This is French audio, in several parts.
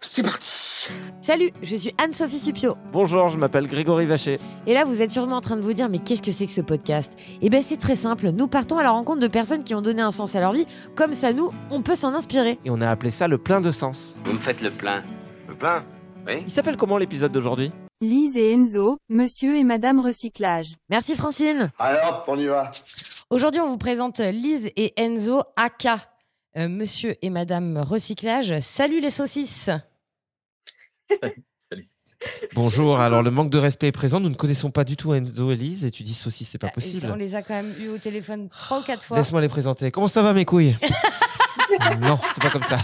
C'est parti Salut, je suis Anne-Sophie Supio. Bonjour, je m'appelle Grégory Vacher. Et là, vous êtes sûrement en train de vous dire, mais qu'est-ce que c'est que ce podcast? Eh bien, c'est très simple. Nous partons à la rencontre de personnes qui ont donné un sens à leur vie. Comme ça, nous, on peut s'en inspirer. Et on a appelé ça le plein de sens. Vous me faites le plein. Le plein? Oui. Il s'appelle comment l'épisode d'aujourd'hui? Lise et Enzo, monsieur et madame recyclage. Merci Francine. Alors, on y va. Aujourd'hui, on vous présente Lise et Enzo, aka euh, Monsieur et Madame Recyclage. Salut les saucisses. Salut. Bonjour, alors le manque de respect est présent, nous ne connaissons pas du tout Enzo et Lise et tu dis saucisse, c'est pas et possible. On les a quand même eu au téléphone trois ou quatre fois. Laisse-moi les présenter. Comment ça va mes couilles? Non, c'est pas comme ça.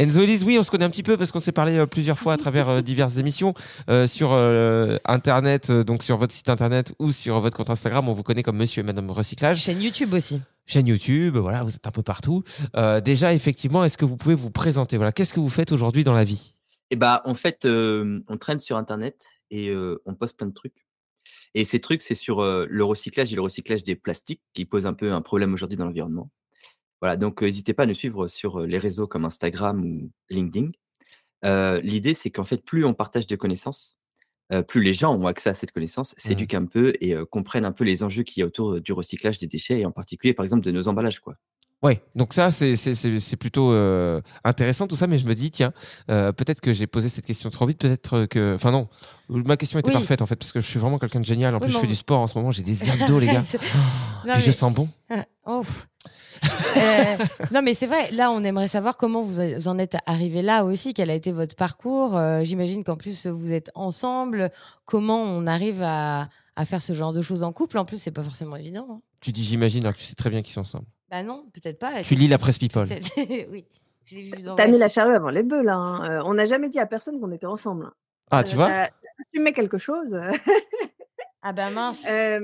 Enzo et Lise, oui, on se connaît un petit peu parce qu'on s'est parlé euh, plusieurs fois à travers euh, diverses émissions euh, sur euh, Internet, donc sur votre site Internet ou sur votre compte Instagram. On vous connaît comme Monsieur et Madame Recyclage. Chaîne YouTube aussi. chaîne YouTube, voilà, vous êtes un peu partout. Euh, déjà, effectivement, est-ce que vous pouvez vous présenter? Voilà, qu'est-ce que vous faites aujourd'hui dans la vie? Et bah, en fait, euh, on traîne sur Internet et euh, on poste plein de trucs. Et ces trucs, c'est sur euh, le recyclage et le recyclage des plastiques qui pose un peu un problème aujourd'hui dans l'environnement. Voilà, donc n'hésitez pas à nous suivre sur les réseaux comme Instagram ou LinkedIn. Euh, L'idée, c'est qu'en fait, plus on partage de connaissances, euh, plus les gens ont accès à cette connaissance, s'éduquent un peu et euh, comprennent un peu les enjeux qu'il y a autour du recyclage des déchets et en particulier, par exemple, de nos emballages. Quoi. Ouais, donc ça, c'est- plutôt euh, intéressant tout ça, mais je me dis, tiens, euh, peut-être que j'ai posé cette question trop vite, peut-être que. Enfin, non, ma question était Oui. parfaite en fait, parce que je suis vraiment quelqu'un de génial. En Oui, plus, je mais fais du sport en ce moment, j'ai des abdos, les gars. Oh, Non, puis je mais- sens bon. Oh. Euh, non mais c'est vrai, là on aimerait savoir comment vous en êtes arrivé là aussi, quel a été votre parcours. Euh, J'imagine qu'en plus vous êtes ensemble, comment on arrive à, à faire ce genre de choses en couple? En plus c'est pas forcément évident. hein. Tu dis j'imagine, alors que tu sais très bien qu'ils sont ensemble. Bah non, peut-être pas. Tu lis la presse people. Oui, T'as mis la charrue avant les bœufs là. hein. Euh, on n'a jamais dit à personne qu'on était ensemble. Ah, tu vois? Tu mets quelque chose. Ah bah mince. Euh,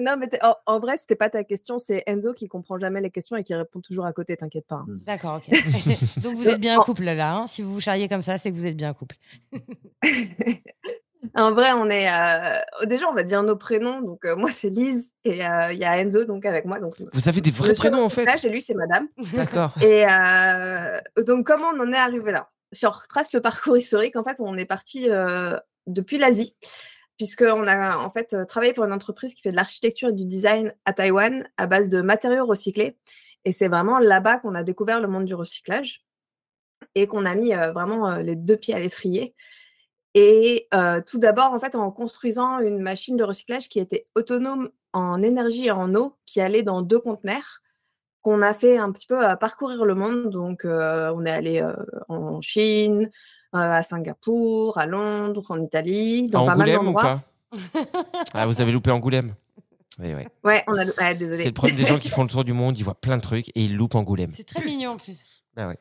non, mais en, en vrai, c'était pas ta question. C'est Enzo qui comprend jamais les questions et qui répond toujours à côté. T'inquiète pas. hein. D'accord, ok. Donc vous êtes bien un couple là, hein. si vous vous charriez comme ça, c'est que vous êtes bien un couple. En vrai, on est. euh, Déjà, on va dire nos prénoms. Donc, euh, moi, c'est Lise et euh, il y a Enzo donc avec moi. Donc, Vous avez des vrais prénoms en fait Recyclage, Et lui, c'est Madame. D'accord. Et euh, donc, comment on en est arrivé là? Si on retrace le parcours historique, en fait, on est parti euh, depuis l'Asie, puisqu'on a en fait euh, travaillé pour une entreprise qui fait de l'architecture et du design à Taïwan à base de matériaux recyclés. Et c'est vraiment là-bas qu'on a découvert le monde du recyclage et qu'on a mis euh, vraiment euh, les deux pieds à l'étrier. Et tout d'abord, en fait, en construisant une machine de recyclage qui était autonome en énergie et en eau, qui allait dans deux conteneurs qu'on a fait un petit peu à parcourir le monde. Donc, euh, on est allé euh, en Chine, euh, à Singapour, à Londres, en Italie, À dans pas mal Angoulême ou pas? Ah, vous avez loupé Angoulême? Oui, oui. Ouais, on a. ouais, désolé. C'est le problème des gens qui font le tour du monde, ils voient plein de trucs et ils loupent Angoulême. C'est très mignon en plus. Ah ouais.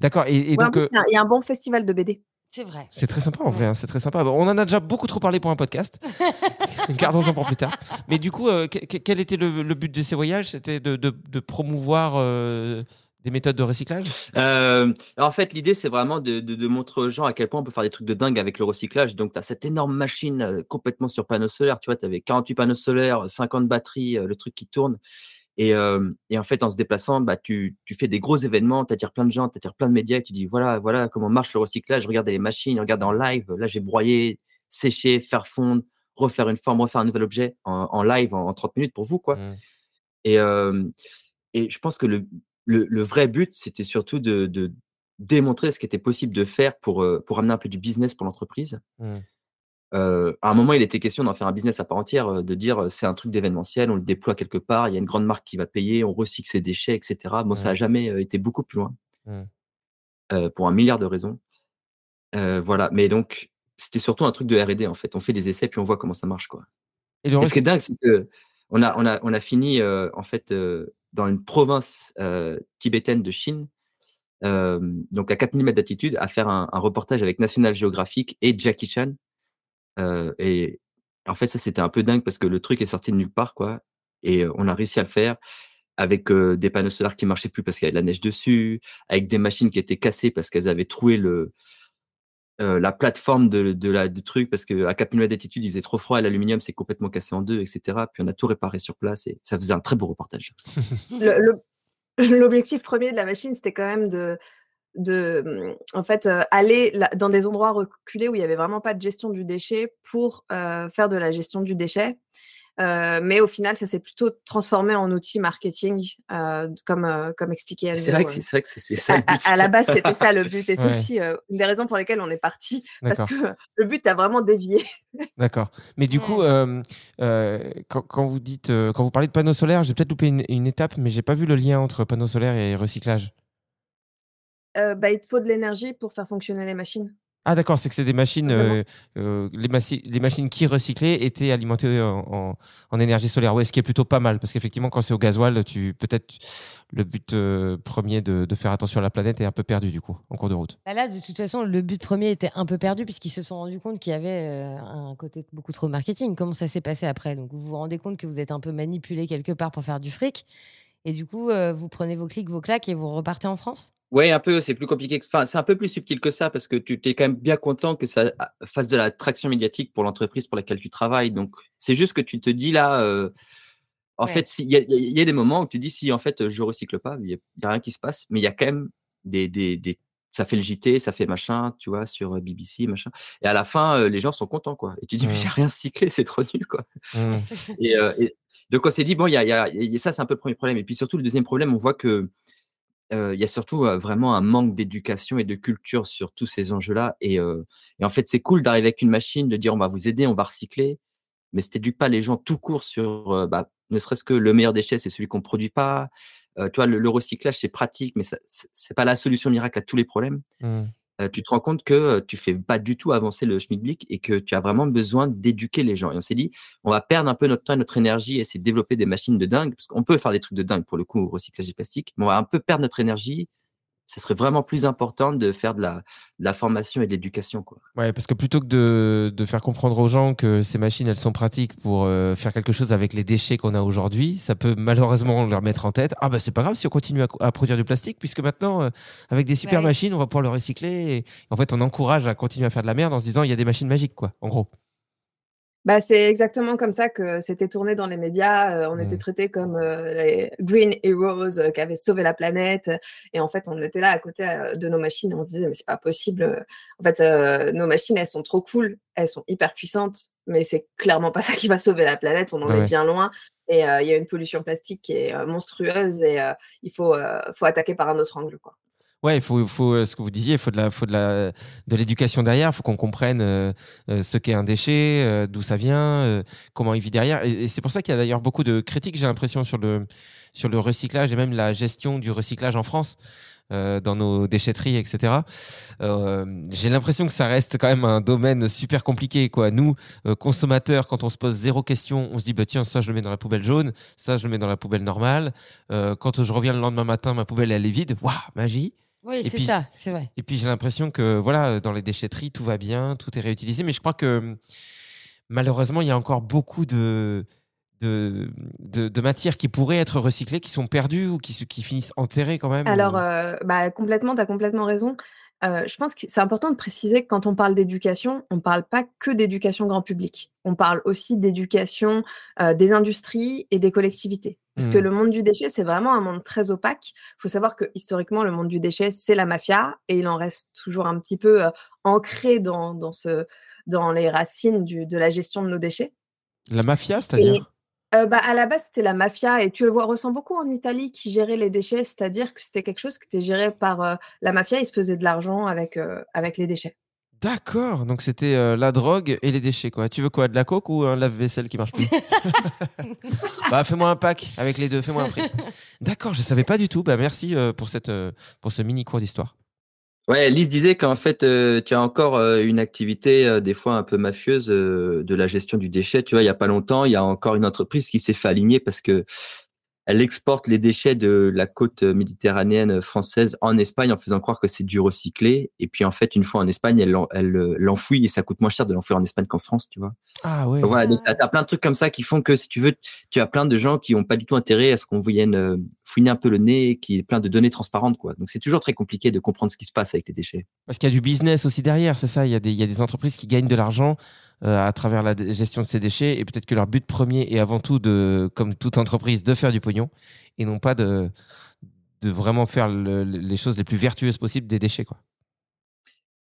D'accord. Et, et Ouais, en donc, plus, euh, il y a- il y, a un bon festival de BD. C'est vrai. c'est très sympa en vrai, hein, c'est très sympa. On en a déjà beaucoup trop parlé pour un podcast. Gardons-en pour plus tard. Mais du coup, euh, que- que- quel était le, le but de ces voyages? C'était de, de- de promouvoir euh, Des méthodes de recyclage? Euh, en fait, l'idée, c'est vraiment de, de- de montrer aux gens à quel point on peut faire des trucs de dingue avec le recyclage. Donc, tu as cette énorme machine euh, complètement sur panneaux solaires. Tu vois, tu avais 48 panneaux solaires, 50 batteries, euh, le truc qui tourne. Et, euh, et en fait, en se déplaçant, bah, tu, tu fais des gros événements, tu attires plein de gens, tu attires plein de médias tu dis voilà, voilà comment marche le recyclage. Regardez les machines, regardez en live. Là, j'ai broyé, séché, faire fondre, refaire une forme, refaire un nouvel objet en, en live en, en 30 minutes pour vous. quoi. Mm. Et, euh, et je pense que le, le, le vrai but, c'était surtout de, de démontrer ce qui était possible de faire pour, pour amener un peu du business pour l'entreprise. Mm. Euh, à un moment, il était question d'en faire un business à part entière, euh, de dire euh, c'est un truc d'événementiel, on le déploie quelque part, il y a une grande marque qui va payer, on recycle ses déchets, etc. Bon, ça n'a jamais été beaucoup plus loin, Mm. euh, pour un milliard de raisons. Euh, voilà, mais donc, c'était surtout un truc de R&D, en fait. On fait des essais, puis on voit comment ça marche, quoi. Et ce qui est dingue, c'est que on a, on a, on a fini en fait dans une province tibétaine de Chine, donc à 4000 mètres d'altitude, à faire un, un reportage avec National Geographic et Jackie Chan. Et en fait, ça c'était un peu dingue parce que le truc est sorti de nulle part, quoi. Et on a réussi à le faire avec des panneaux solaires qui marchaient plus parce qu'il y avait de la neige dessus, avec des machines qui étaient cassées parce qu'elles avaient troué le, la plateforme de, la, du truc parce qu'à 4000 mètres d'altitude, il faisait trop froid et l'aluminium s'est complètement cassé en deux, etc. Puis on a tout réparé sur place et ça faisait un très beau reportage. L'objectif premier de la machine, c'était quand même de, de hum, en fait, euh, aller dans des endroits reculés où il n'y avait vraiment pas de gestion du déchet pour euh, faire de la gestion du déchet. Euh, mais au final, ça s'est plutôt transformé en outil marketing, comme, comme expliqué. C'est vrai que c'est ça le à, but. à la base, c'était ça le but. Et c'est Ouais. aussi une des raisons pour lesquelles on est parti. Parce que le but a vraiment dévié. D'accord. Mais du coup, quand, quand vous dites, quand vous parlez de panneaux solaires, j'ai peut-être loupé une, une étape, mais j'ai pas vu le lien entre panneaux solaires et recyclage. Euh, bah, il te faut de l'énergie pour faire fonctionner les machines. Ah d'accord, c'est que c'est des machines, Simplement. euh, euh, les, machines qui recyclaient étaient alimentées en, en- en énergie solaire. Ouais, ce qui est plutôt pas mal, parce qu'effectivement, quand c'est au gasoil, tu peut-être le but euh, premier de, de faire attention à la planète est un peu perdu du coup en cours de route. Bah Là, de toute façon, le but premier était un peu perdu puisqu'ils se sont rendus compte qu'il y avait euh, un côté beaucoup trop marketing. Comment ça s'est passé après? Donc, vous vous rendez compte que vous êtes un peu manipulé quelque part pour faire du fric. Et du coup, euh, vous prenez vos clics, vos claques et vous repartez en France? Ouais, un peu, c'est plus compliqué. que- Enfin, c'est un peu plus subtil que ça parce que tu es quand même bien content que ça a- fasse de la traction médiatique pour l'entreprise pour laquelle tu travailles. Donc, c'est juste que tu te dis là, euh, en Ouais. fait, y, il y a des moments où tu dis si en fait je recycle pas, il y, a- rien qui se passe, mais il y a quand même des, des, des- ça fait le JT, ça fait machin, tu vois, sur euh, BBC, machin. Et à la fin, euh, les gens sont contents, quoi. Et tu dis, mais Mm. j'ai rien recyclé, c'est trop nul, quoi. Mmh. Et, euh, et donc on s'est dit bon, il y a, y ça c'est un peu le premier problème. Et puis surtout le deuxième problème, on voit que il y a surtout vraiment un manque d'éducation et de culture sur tous ces enjeux-là. Et, en fait, c'est cool d'arriver avec une machine, de dire on va vous aider, on va recycler, mais si t'éduques pas les gens tout court sur, bah, ne serait-ce que le meilleur déchet, c'est celui qu'on produit pas. Tu vois, le, recyclage c'est pratique, mais c'est c'est pas la solution miracle à tous les problèmes Mmh. Euh, tu te rends compte que euh, tu fais pas du tout avancer le schmilblick et que tu as vraiment besoin d'éduquer les gens. Et on s'est dit, on va perdre un peu notre temps et notre énergie et essayer de développer des machines de dingue, parce qu'on peut faire des trucs de dingue pour le coup au recyclage du plastique, mais on va un peu perdre notre énergie. Ce serait vraiment plus important de faire de la, de la formation et de l'éducation. quoi. Ouais, parce que plutôt que de, de faire comprendre aux gens que ces machines, elles sont pratiques pour euh, faire quelque chose avec les déchets qu'on a aujourd'hui, ça peut malheureusement leur mettre en tête Ah, bah c'est pas grave si on continue à, à produire du plastique, puisque maintenant, euh, avec des super Ouais. machines, on va pouvoir le recycler. Et en fait, on encourage à continuer à faire de la merde en se disant Il y a des machines magiques, quoi, en gros. Bah, c'est exactement comme ça que c'était tourné dans les médias. Euh, on était Mm. traités comme euh, les Green Heroes euh, qui avaient sauvé la planète. Et en fait, on était là à côté de nos machines et on se disait, mais c'est pas possible. En fait, nos machines, elles sont trop cool, elles sont hyper puissantes, mais c'est clairement pas ça qui va sauver la planète. On en Ouais, est bien loin. Et il y a une pollution plastique qui est monstrueuse et il faut, faut attaquer par un autre angle. Quoi. Ouais, il faut, faut euh, ce que vous disiez, il faut de la, faut de la, de l'éducation derrière. Il faut qu'on comprenne euh, euh, ce qu'est un déchet, d'où ça vient, comment il vit derrière. Et, et c'est pour ça qu'il y a d'ailleurs beaucoup de critiques, j'ai l'impression, sur le, sur le recyclage et même la gestion du recyclage en France. dans nos déchetteries, etc. J'ai l'impression que ça reste quand même un domaine super compliqué. Quoi. Nous, consommateurs, quand on se pose zéro question, on se dit bah, tiens, ça je le mets dans la poubelle jaune, ça je le mets dans la poubelle normale. Quand je reviens le lendemain matin, ma poubelle elle est vide. Waouh, magie Oui, Et c'est puis- ça, c'est vrai. et puis j'ai l'impression que voilà, dans les déchetteries, tout va bien, tout est réutilisé. Mais je crois que malheureusement, il y a encore beaucoup de, de, de, de matières qui pourraient être recyclées, qui sont perdues ou qui, se- qui finissent enterrées quand même Alors, ou- euh, bah, complètement, tu as complètement raison. Euh, je pense que c'est important de préciser que quand on parle d'éducation, on ne parle pas que d'éducation grand public. On parle aussi d'éducation euh, des industries et des collectivités. Parce que Mhm. le monde du déchet, c'est vraiment un monde très opaque. Il faut savoir que historiquement, le monde du déchet, c'est la mafia et il en reste toujours un petit peu euh, ancré dans, dans, ce, dans les racines du- de la gestion de nos déchets. La mafia, c'est-à-dire? euh, bah, à la base, c'était la mafia, et tu le vois, ressens beaucoup en Italie qui gérait les déchets, c'est-à-dire que c'était quelque chose qui était géré par euh, la mafia, ils se faisaient de l'argent avec, euh, avec les déchets. D'accord, donc c'était euh, la drogue et les déchets quoi. Tu veux quoi, de la coke ou un lave-vaisselle qui marche plus Bah fais-moi un pack avec les deux, fais-moi un prix. D'accord, je savais pas du tout. Bah merci euh, pour cette euh, pour ce mini cours d'histoire. Ouais, Lise disait qu'en fait, euh, tu as encore euh, une activité euh, des fois un peu mafieuse euh, de la gestion du déchet. Tu vois, il y a pas longtemps, il y a encore une entreprise qui s'est fait aligner parce que elle exporte les déchets de la côte méditerranéenne française en Espagne en faisant croire que c'est du recyclé. Et puis en fait, une fois en Espagne, elle l'en- elle, l'enfouit et ça coûte moins cher de l'enfouir en Espagne qu'en France, tu vois. Ah ouais. Voilà, donc t'as, plein de trucs comme ça qui font que si tu veux, tu as plein de gens qui ont pas du tout intérêt à ce qu'on vienne euh, fouiner un peu le nez, qui est plein de données transparentes, quoi. Donc c'est toujours très compliqué de comprendre ce qui se passe avec les déchets. Parce qu'il y a du business aussi derrière, c'est ça. Il y, a des, il y a des entreprises qui gagnent de l'argent euh, à travers la gestion de ces déchets et peut-être que leur but premier est avant tout de, comme toute entreprise, de faire du pognon et non pas de, de vraiment faire le- le- les choses les plus vertueuses possibles des déchets quoi.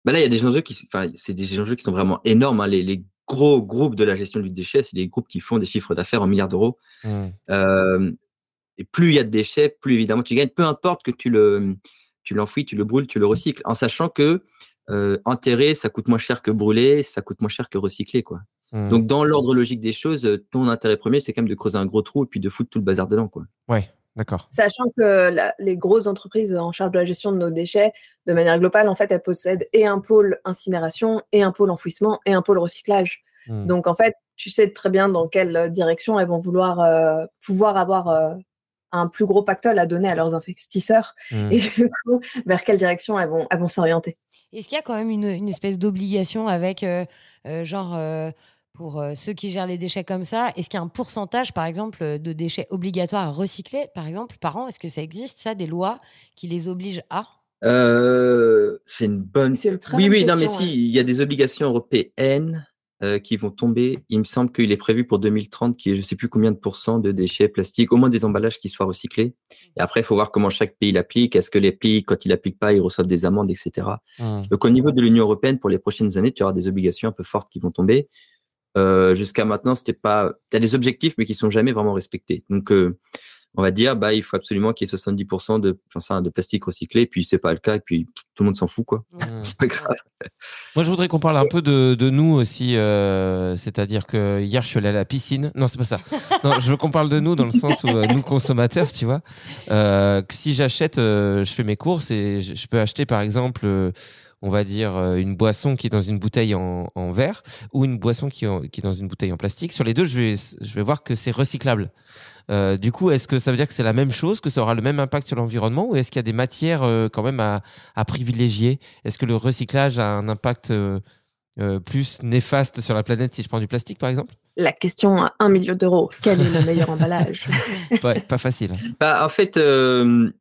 Bah là, il y a des enjeux qui, enfin, c'est des enjeux qui sont vraiment énormes. hein. Les, les gros groupes de la gestion du déchet, c'est des groupes qui font des chiffres d'affaires en milliards d'euros. Euh, et plus il y a de déchets, plus évidemment tu gagnes. Peu importe que tu le, tu l'enfouis, tu le brûles, tu le recycles, en sachant que euh, enterrer, ça coûte moins cher que brûler, ça coûte moins cher que recycler, quoi. Mhm. Donc dans l'ordre logique des choses, euh, ton intérêt premier, c'est quand même de creuser un gros trou et puis de foutre tout le bazar dedans, quoi. Ouais, d'accord. Sachant que la- les grosses entreprises en charge de la gestion de nos déchets, de manière globale, en fait, elles possèdent et un pôle incinération, et un pôle enfouissement, et un pôle recyclage. Hmm. Donc, en fait, tu sais très bien dans quelle euh, direction elles vont vouloir euh, pouvoir avoir euh, un plus gros pactole à donner à leurs investisseurs, Hmm. et du coup, vers quelle direction elles vont, elles vont s'orienter? Est-ce qu'il y a quand même une, une espèce d'obligation avec, euh, euh, genre, euh, pour euh, ceux qui gèrent les déchets comme ça, est-ce qu'il y a un pourcentage, par exemple, de déchets obligatoires à recycler, par exemple, par an? Est-ce que ça existe, ça, des lois qui les obligent à? Euh, c'est une bonne. C'est une très oui, bonne oui, non, mais question, si, il y a des obligations européennes euh, qui vont tomber. Il me semble qu'il est prévu pour 2030 qu'il y ait je sais plus combien de pourcents de déchets plastiques, au moins des emballages qui soient recyclés. Et après, il faut voir comment chaque pays l'applique. Est-ce que les pays, quand ils l'appliquent pas, ils reçoivent des amendes, etc. Hmm. Donc, au niveau de l'Union européenne, pour les prochaines années, tu auras des obligations un peu fortes qui vont tomber. Euh, Jusqu'à maintenant, c'était pas. Tu as des objectifs, mais qui sont jamais vraiment respectés. Donc, euh, on va dire, bah, il faut absolument qu'il y ait 70% de, j'en sais rien, de plastique recyclé, et puis c'est pas le cas, et puis tout le monde s'en fout, quoi. c'est pas grave. Moi, je voudrais qu'on parle un peu de, de nous aussi. euh, C'est-à-dire que hier, je suis allé à la piscine. Non, c'est pas ça. Non, je veux qu'on parle de nous dans le sens où euh, nous, consommateurs, tu vois, euh, si j'achète, euh, je fais mes courses et je, je peux acheter, par exemple, euh, on va dire, euh, une boisson qui est dans une bouteille en, en verre ou une boisson qui, en- qui est dans une bouteille en plastique. Sur les deux, je vais, je vais voir que c'est recyclable. Euh, du coup, est-ce que ça veut dire que c'est la même chose, que ça aura le même impact sur l'environnement, ou est-ce qu'il y a des matières euh, quand même à, à privilégier? Est-ce que le recyclage a un impact euh, euh, plus néfaste sur la planète si je prends du plastique, par exemple? La question à 1 million d'euros, quel est le meilleur emballage? Ouais, Pas facile. Bah, en fait, euh,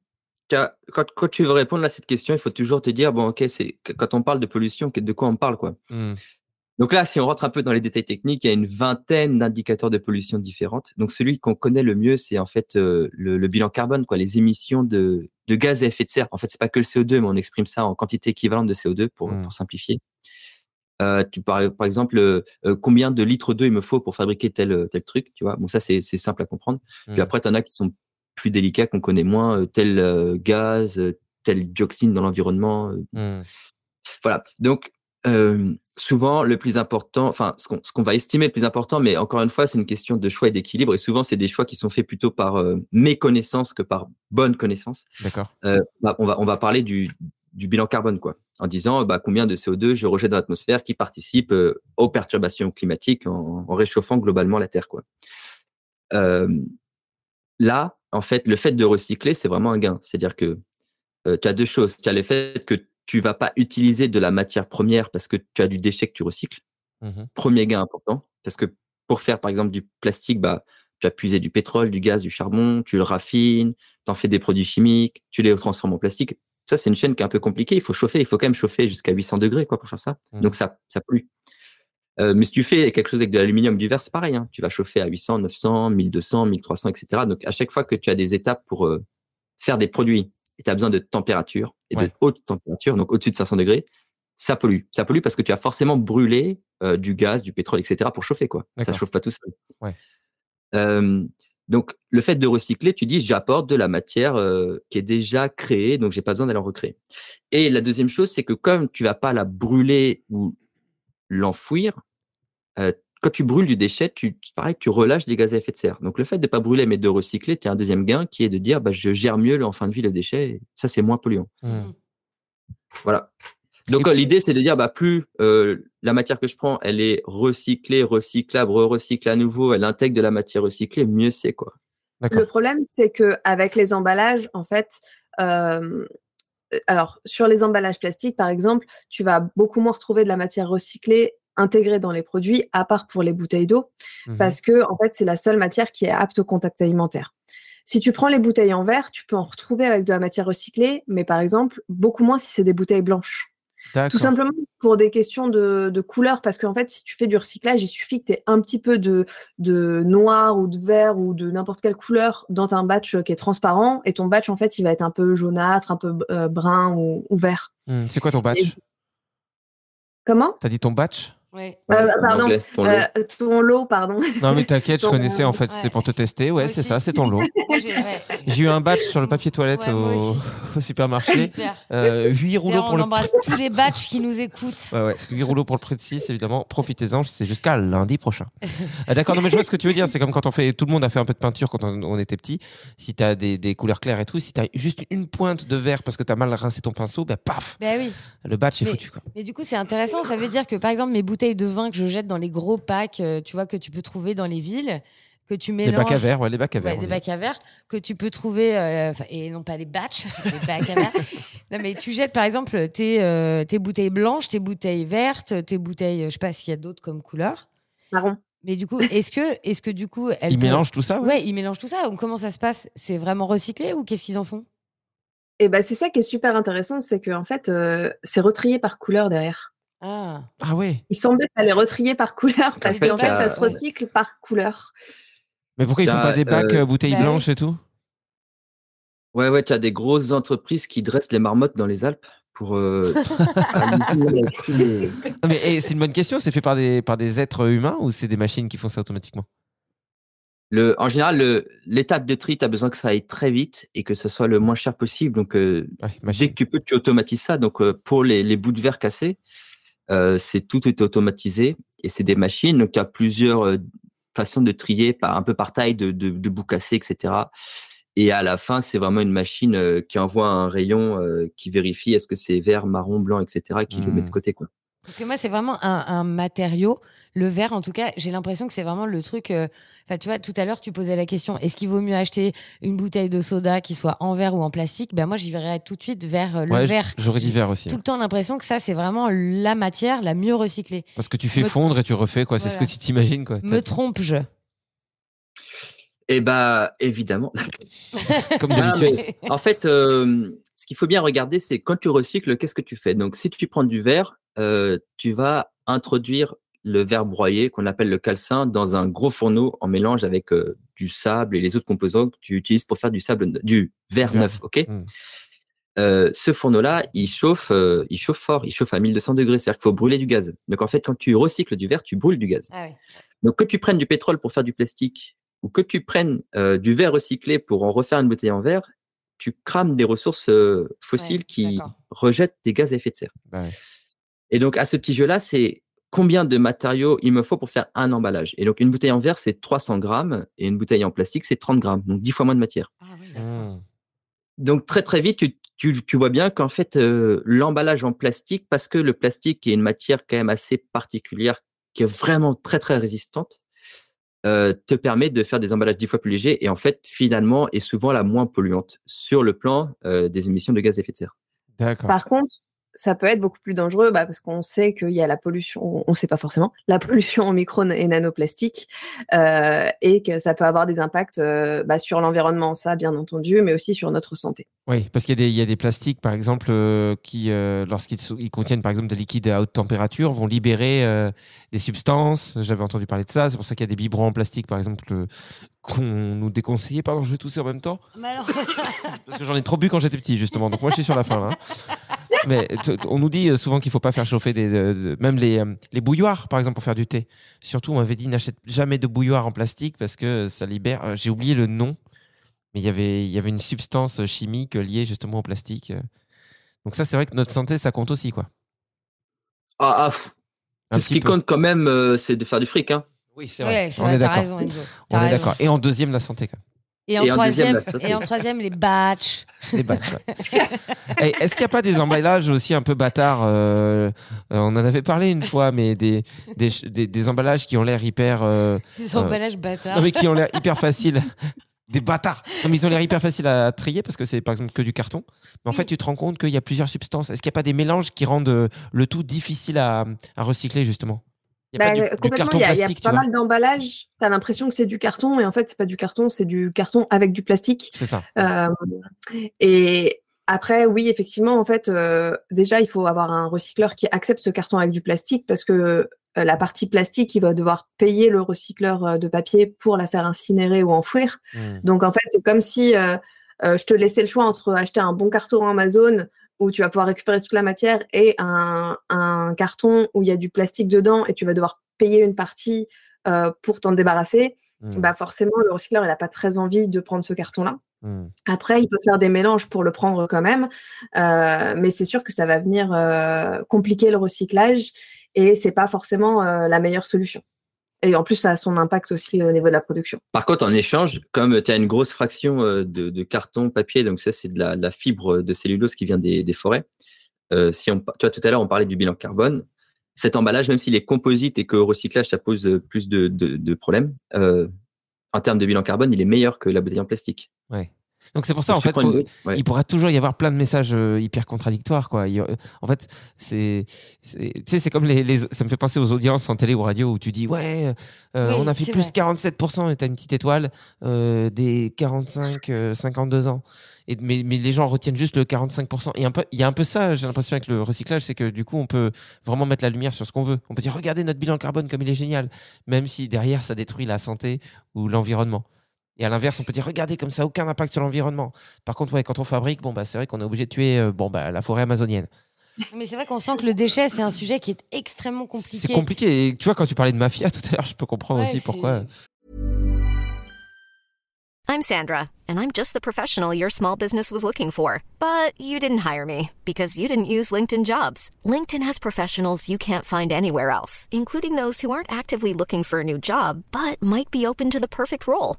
quand, quand tu veux répondre à cette question, il faut toujours te dire, bon, ok, c'est quand on parle de pollution, de quoi on parle, quoi. Hmm. Donc là, si on rentre un peu dans les détails techniques, il y a une vingtaine d'indicateurs de pollution différentes. Donc celui qu'on connaît le mieux, c'est en fait euh, le, le bilan carbone, quoi, les émissions de, de gaz à effet de serre. En fait, c'est pas que le CO2, mais on exprime ça en quantité équivalente de CO2 pour, pour simplifier. Euh, tu par, par exemple, euh, combien de litres d'eau il me faut pour fabriquer tel tel truc, tu vois. Bon, ça c'est simple à comprendre. Puis Mm. après, tu en as qui sont plus délicats, qu'on connaît moins, euh, tel euh, gaz, euh, tel dioxine dans l'environnement. Hmm. voilà. Donc, euh, souvent, le plus important, enfin, ce qu'on va estimer le plus important, mais encore une fois, c'est une question de choix et d'équilibre. Et souvent, c'est des choix qui sont faits plutôt par euh, méconnaissance que par bonne connaissance. D'accord. Euh, bah, on, va, on va parler du, du bilan carbone, quoi, en disant bah, combien de CO2 je rejette dans l'atmosphère qui participe aux perturbations climatiques en, en réchauffant globalement la Terre, quoi. Là, en fait, le fait de recycler, c'est vraiment un gain. C'est-à-dire que euh, tu as deux choses. Tu as le fait que tu vas pas utiliser de la matière première parce que tu as du déchet que tu recycles. Mhm. Premier gain important. Parce que pour faire, par exemple, du plastique, bah, tu as puisé du pétrole, du gaz, du charbon, tu le raffines, tu en fais des produits chimiques, tu les transformes en plastique. Ça, c'est une chaîne qui est un peu compliquée. Il faut chauffer, il faut quand même chauffer jusqu'à 800 degrés quoi, pour faire ça. Mm. Donc, ça, ça pollue. Euh, mais si tu fais quelque chose avec de l'aluminium du verre, c'est pareil. hein. Tu vas chauffer à 800, 900, 1200, 1300, etc. Donc, à chaque fois que tu as des étapes pour euh, faire des produits et tu as besoin de température et de haute température, donc au-dessus de 500 degrés, ça pollue. Ça pollue parce que tu as forcément brûlé euh, du gaz, du pétrole, etc. pour chauffer. quoi. Ça D'accord. chauffe pas tout seul. Ouais. Donc, le fait de recycler, tu dis, j'apporte de la matière qui est déjà créée, donc j'ai pas besoin d'aller en recréer. Et la deuxième chose, c'est que comme tu vas pas la brûler ou l'enfouir, euh, quand tu brûles du déchet, tu, pareil, tu relâches des gaz à effet de serre. Donc, le fait de pas brûler, mais de recycler, tu as un deuxième gain qui est de dire, bah, je gère mieux en fin de vie le déchet. et ça, c'est moins polluant. Mm. Voilà. Donc euh, l'idée c'est de dire bah plus euh, la matière que je prends elle est recyclée, recyclable, recyclée à nouveau, elle intègre de la matière recyclée, mieux c'est quoi. Le problème, c'est que avec les emballages, en fait, euh, alors sur les emballages plastiques, par exemple, tu vas beaucoup moins retrouver de la matière recyclée intégrée dans les produits, à part pour les bouteilles d'eau, Mhm. parce que en fait, c'est la seule matière qui est apte au contact alimentaire. Si tu prends les bouteilles en verre, tu peux en retrouver avec de la matière recyclée, mais par exemple, beaucoup moins si c'est des bouteilles blanches. Tout simplement pour des questions de, de couleur, parce qu'en fait, si tu fais du recyclage, il suffit que tu aies un petit peu de, de noir ou de vert ou de n'importe quelle couleur dans un batch qui est transparent, et ton batch, en fait, il va être un peu jaunâtre, un peu euh, brun ou, ou vert. Mm. C'est quoi ton batch? Et- Comment? T'as dit ton batch? Ouais. Euh, Pardon, anglais, ton lot. euh, ton lot, pardon. Non, mais t'inquiète, je connaissais en fait, Ouais. c'était pour te tester. Ouais, c'est ça, c'est ton lot. J'ai- eu un batch sur le papier toilette Ouais, au, supermarché. Super. Euh, 8 rouleaux pour on le embrasse tous les batchs qui nous écoutent. Ouais, ouais. 8 rouleaux pour le prix de 6, évidemment. Profitez-en, c'est jusqu'à lundi prochain. Ah, D'accord, non, mais je vois ce que tu veux dire. C'est comme quand on fait. Tout le monde a fait un peu de peinture quand on, on était petit. Si tu as des, des couleurs claires et tout, si tu as juste une pointe de vert parce que tu as mal rincé ton pinceau, bah paf, Ben oui. le batch est Mais- foutu. Quoi. Mais du coup, c'est intéressant. Ça veut dire que, par exemple, mes bouteilles de vin que je jette dans les gros packs, euh, tu vois, que tu peux trouver dans les villes, que tu Les mélanges. bacs à verre, ouais, les bacs à verre. bacs à verre que tu peux trouver, euh, et non pas des batchs, des bacs à verre. Non, mais tu jettes par exemple tes, euh, tes bouteilles blanches, tes bouteilles vertes, tes bouteilles, je sais pas s'il y a d'autres comme couleur. Marron. Mais du coup, est-ce que, est-ce que du coup, elles Ils mélangent tout ça, ouais. Ouais, ils mélangent tout ça. Donc, comment ça se passe? C'est vraiment recyclé ou qu'est-ce qu'ils en font? Et ben c'est ça qui est super intéressant, c'est que en fait, euh, c'est retrié par couleur derrière. Ah, Ah ouais. Ils s'embêtent à les retrier par couleur parce fait, qu'en fait, ça se recycle par couleur. Mais pourquoi ils font pas des bacs euh, euh, bouteilles bah blanches et tout? Ouais ouais, tu as des grosses entreprises qui dressent les marmottes dans les Alpes pour euh. Non, mais eh, c'est une bonne question. C'est fait par des, par des êtres humains ou c'est des machines qui font ça automatiquement? Le, en général, le- l'étape de tri, tu as besoin que ça aille très vite et que ce soit le moins cher possible. Donc, euh, Ouais, dès que tu peux, tu automatises ça. Donc, euh, pour les, les bouts de verre cassés, euh, c'est tout est automatisé et c'est des machines. Donc, tu as plusieurs euh, façons de trier, par, un peu par taille de, de, de bouts cassés, etc. Et à la fin, c'est vraiment une machine euh, qui envoie un rayon euh, qui vérifie est-ce que c'est vert, marron, blanc, etc. et qui le met de Hmm. côté. Quoi. Parce que moi, c'est vraiment un, un matériau. Le verre, en tout cas, j'ai l'impression que c'est vraiment le truc. euh, Enfin, tu vois, tout à l'heure, tu posais la question est-ce qu'il vaut mieux acheter une bouteille de soda qui soit en verre ou en plastique? Ben moi, j'y verrais tout de suite vers euh, le Ouais, verre. J'aurais dit vert aussi. Tout hein. le temps l'impression que ça, c'est vraiment la matière la mieux recyclée. Parce que tu fais Me- fondre et tu refais, quoi. C'est ce que tu t'imagines, quoi. Me trompe-je? Eh bah, évidemment. Comme Ah, d'habitude. mais en fait, euh, ce qu'il faut bien regarder, c'est quand tu recycles, qu'est-ce que tu fais? Donc, si tu prends du verre, euh, tu vas introduire le verre broyé, qu'on appelle le calcin, dans un gros fourneau en mélange avec euh, du sable et les autres composants que tu utilises pour faire du sable, du verre neuf, ok? Mm. Euh, ce fourneau-là, il chauffe, euh, il chauffe fort, il chauffe à 1200 degrés, c'est-à-dire qu'il faut brûler du gaz. Donc en fait, quand tu recycles du verre, tu brûles du gaz. Ah. Donc que tu prennes du pétrole pour faire du plastique ou que tu prennes du verre recyclé pour en refaire une bouteille en verre, tu crames des ressources fossiles Ouais, qui rejettent des gaz à effet de serre. Bah ouais. Et donc à ce petit jeu-là, c'est combien de matériaux il me faut pour faire un emballage? Et donc une bouteille en verre, c'est 300 grammes et une bouteille en plastique, c'est 30 grammes, donc 10 fois moins de matière. Ah oui. Mmh. Donc très très vite, tu, tu, tu vois bien qu'en fait, euh, l'emballage en plastique, parce que le plastique est une matière quand même assez particulière, qui est vraiment très très résistante, euh, te permet de faire des emballages dix fois plus légers et en fait, finalement, est souvent la moins polluante sur le plan euh, des émissions de gaz à effet de serre. D'accord. Par contre, ça peut être beaucoup plus dangereux bah, parce qu'on sait qu'il y a la pollution, on ne sait pas forcément, la pollution en micro et nanoplastique euh, et que ça peut avoir des impacts euh, bah, sur l'environnement, ça bien entendu, mais aussi sur notre santé. Oui, parce qu'il y, y, a des plastiques, par exemple, euh, qui, euh, lorsqu'ils ils contiennent, par exemple, des liquides à haute température, vont libérer euh, des substances. J'avais entendu parler de ça. C'est pour ça qu'il y a des biberons en plastique, par exemple, qu'on nous déconseillait. Pardon, je vais tousser en même temps. Alors... parce que j'en ai trop bu quand j'étais petit, justement. Donc moi, je suis sur la fin. Là. Mais on nous dit souvent qu'il ne faut pas faire chauffer des, de, de, même les, les bouilloires, par exemple, pour faire du thé. Surtout, on m'avait dit n'achète jamais de bouilloire en plastique parce que ça libère. J'ai oublié le nom mais il y avait, il y avait une substance chimique liée justement au plastique. Donc ça, c'est vrai que notre santé, ça compte aussi, quoi. Ah, ah ce qui peu. compte quand même, euh, c'est de faire du fric, hein. Oui, c'est vrai. Ouais, on, est d'accord. on est d'accord. Et en deuxième, la santé, quand même. Et en, et, troisième, en deuxième, et en troisième, les batchs. Les batchs, ouais. Est-ce qu'il n'y a pas des emballages aussi un peu bâtards euh, On en avait parlé une fois, mais des, des, des, des emballages qui ont l'air hyper. Euh, des emballages bâtards. Non, mais qui ont l'air hyper faciles des bâtards. Non, mais ils ont l'air hyper faciles à trier parce que c'est par exemple que du carton. Mais en fait, tu te rends compte qu'il y a plusieurs substances. Est-ce qu'il n'y a pas des mélanges qui rendent euh, le tout difficile à, à recycler justement? Y a, bah, du carton il y a, plastique, il y a pas mal d'emballages. Tu as l'impression que c'est du carton, et en fait, c'est pas du carton, c'est du carton avec du plastique. C'est ça. Euh, et après, oui, effectivement, en fait, euh, déjà, il faut avoir un recycleur qui accepte ce carton avec du plastique parce que euh, la partie plastique, il va devoir payer le recycleur euh, de papier pour la faire incinérer ou enfouir. Mmh. Donc en fait, c'est comme si euh, je te laissais le choix entre acheter un bon carton Amazon où tu vas pouvoir récupérer toute la matière et un, un carton où il y a du plastique dedans et tu vas devoir payer une partie euh, pour t'en débarrasser. Mmh. Bah forcément, le recycleur, il n'a pas très envie de prendre ce carton-là. Mmh. Après, il peut faire des mélanges pour le prendre quand même, euh, mais c'est sûr que ça va venir euh, compliquer le recyclage et c'est pas forcément la meilleure solution. Et en plus, ça a son impact aussi au niveau de la production. Par contre, en échange, comme tu as une grosse fraction de, de, carton, papier, donc ça, c'est de la, la, fibre de cellulose qui vient des, des forêts. Euh, si on, toi, tout à l'heure, on parlait du bilan carbone. Cet emballage, même s'il est composite et qu'au recyclage, ça pose plus de, de, de problèmes, euh, en termes de bilan carbone, il est meilleur que la bouteille en plastique. Ouais. Donc c'est pour ça, en fait, ouais. il pourra toujours y avoir plein de messages euh, hyper contradictoires, quoi. Il, euh, en fait, c'est, tu sais, c'est comme les, les, ça me fait penser aux audiences en télé ou radio où tu dis, ouais, euh, oui, on a fait plus vrai. 47% et t'as une petite étoile euh, des 45, 52 ans. Et, mais, mais les gens retiennent juste le 45%. Et un peu, il y a un peu ça, j'ai l'impression avec le recyclage, c'est que du coup, on peut vraiment mettre la lumière sur ce qu'on veut. On peut dire, regardez notre bilan carbone comme il est génial, même si derrière ça détruit la santé ou l'environnement. Et à l'inverse, on peut dire, regardez, comme ça, aucun impact sur l'environnement. Par contre, ouais, quand on fabrique, bon, bah, c'est vrai qu'on est obligé de tuer euh, bon, bah, la forêt amazonienne. Mais c'est vrai qu'on sent que le déchet, c'est un sujet qui est extrêmement compliqué. C'est compliqué. Et tu vois, quand tu parlais de mafia tout à l'heure, je peux comprendre ouais, aussi pourquoi. I'm Sandra, and I'm just the professional your small business was looking for. But you didn't hire me because you didn't use LinkedIn jobs. LinkedIn has professionals you can't find anywhere else, including those who aren't actively looking for a new job, but might be open to the perfect role.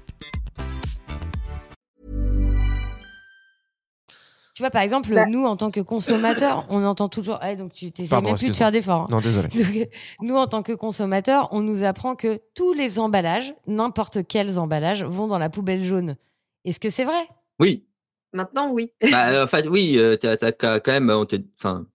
Tu vois, par exemple, bah. nous, en tant que consommateurs, on entend toujours. Ah, donc, tu t'essayes même plus de faire d'efforts. Hein. Non, désolé. Donc, nous, en tant que consommateurs, on nous apprend que tous les emballages, n'importe quels emballages, vont dans la poubelle jaune. Est-ce que c'est vrai? Oui. Maintenant, oui. bah, en fait, oui, euh, t'as, t'as quand même. On te, enfin,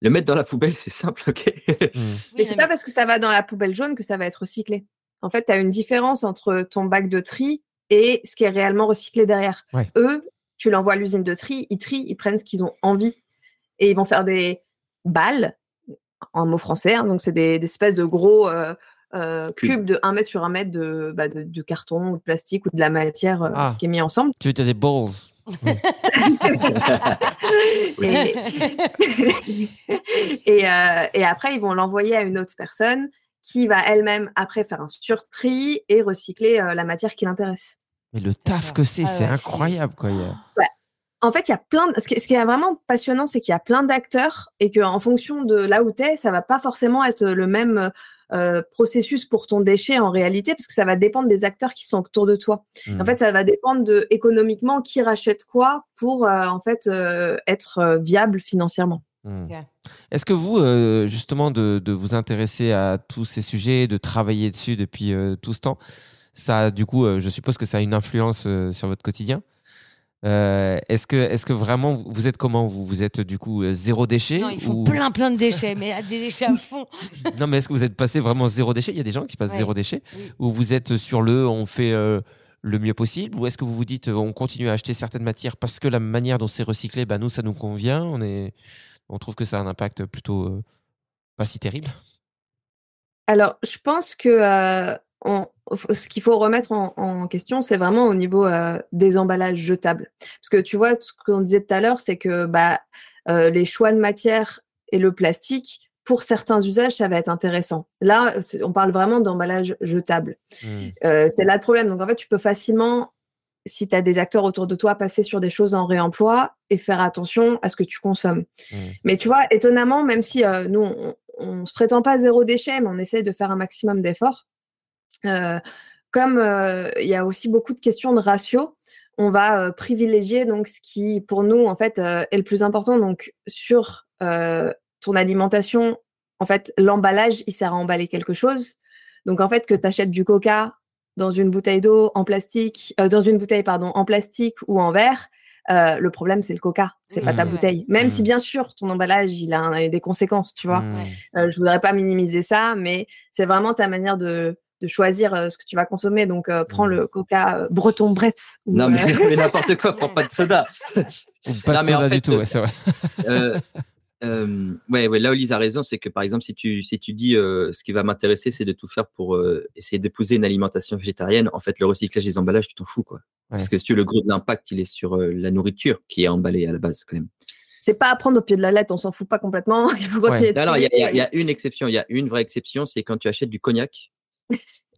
le mettre dans la poubelle, c'est simple, ok? Mmh. Mais c'est pas parce que ça va dans la poubelle jaune que ça va être recyclé. En fait, tu as une différence entre ton bac de tri et ce qui est réellement recyclé derrière. Ouais. Eux, tu l'envoies à l'usine de tri, ils trient, ils prennent ce qu'ils ont envie et ils vont faire des balles, en mot français, hein, donc c'est des, des, espèces de gros euh, euh, cubes de 1 mètre sur 1 mètre de, bah, de, de, carton ou de plastique ou de la matière euh, ah. qui est mis ensemble. Tu veux dire des balls et, et, et après, ils vont l'envoyer à une autre personne qui va elle-même après faire un surtri et recycler la matière qui l'intéresse. Mais le taf que c'est, Ah c'est ouais, incroyable. Quoi. En fait, il y a plein. De... Ce, qui, ce qui est vraiment passionnant, c'est qu'il y a plein d'acteurs et qu'en fonction de là où tu es, ça va pas forcément être le même euh, processus pour ton déchet en réalité, parce que ça va dépendre des acteurs qui sont autour de toi. En fait, ça va dépendre de économiquement qui rachète quoi pour euh, en fait euh, être euh, viable financièrement. Ok. Est-ce que vous, euh, justement, de, de vous intéresser à tous ces sujets, de travailler dessus depuis euh, tout ce temps, ça, du coup, euh, je suppose que ça a une influence euh, sur votre quotidien. Euh, est-ce que, est-ce que vraiment vous êtes comment? Vous, vous êtes du coup zéro déchet Non, il faut ou- plein, plein de déchets, mais des déchets à fond. Non, mais est-ce que vous êtes passé vraiment zéro déchet? Il y a des gens qui passent Ouais. zéro déchet Oui. ou vous êtes sur le on fait euh, le mieux possible? Ou est-ce que vous vous dites on continue à acheter certaines matières parce que la manière dont c'est recyclé, bah, nous ça nous convient, on est, on trouve que ça a un impact plutôt euh, pas si terrible? Alors, je pense que euh, on- ce qu'il faut remettre en, en question, c'est vraiment au niveau euh, des emballages jetables. Parce que tu vois, ce qu'on disait tout à l'heure, c'est que bah, euh, les choix de matière et le plastique, pour certains usages, ça va être intéressant. Là, on parle vraiment d'emballage jetable. Hmm. Euh, c'est là le problème. Donc, en fait, tu peux facilement, si tu as des acteurs autour de toi, passer sur des choses en réemploi et faire attention à ce que tu consommes. Mm. Mais tu vois, étonnamment, même si nous, on, on se prétend pas zéro déchet, mais on essaie de faire un maximum d'efforts, comme euh, il y a aussi beaucoup de questions de ratio, on va euh, privilégier donc ce qui, pour nous, en fait, euh, est le plus important. Donc, sur euh, ton alimentation, en fait, l'emballage, il sert à emballer quelque chose. Donc, en fait, que tu achètes du coca dans une bouteille d'eau en plastique, euh, dans une bouteille, pardon, en plastique ou en verre, euh, le problème, c'est le coca, c'est Oui, pas ta vrai. bouteille. Même si, Mm. bien sûr, ton emballage, il a un- des conséquences, tu vois. Euh, je voudrais pas minimiser ça, mais c'est vraiment ta manière de, de choisir euh, ce que tu vas consommer. Donc, euh, prends Mm. le coca euh, breton Bretz. ou, Non, mais, euh, mais n'importe quoi, prends pas de soda. Pas Non, de soda fait, du tout, ouais, c'est vrai. Euh, euh, ouais, ouais, là où Lise a raison, c'est que par exemple, si tu, si tu dis euh, ce qui va m'intéresser, c'est de tout faire pour euh, essayer d'épouser une alimentation végétarienne, en fait, le recyclage des emballages, tu t'en fous, quoi. Parce que si tu le gros de l'impact, il est sur euh, la nourriture qui est emballée à la base, quand même. c'est pas à prendre au pied de la lettre, on s'en fout pas complètement. Il Ouais. y, a une exception, il y a une vraie exception, c'est quand tu achètes du cognac.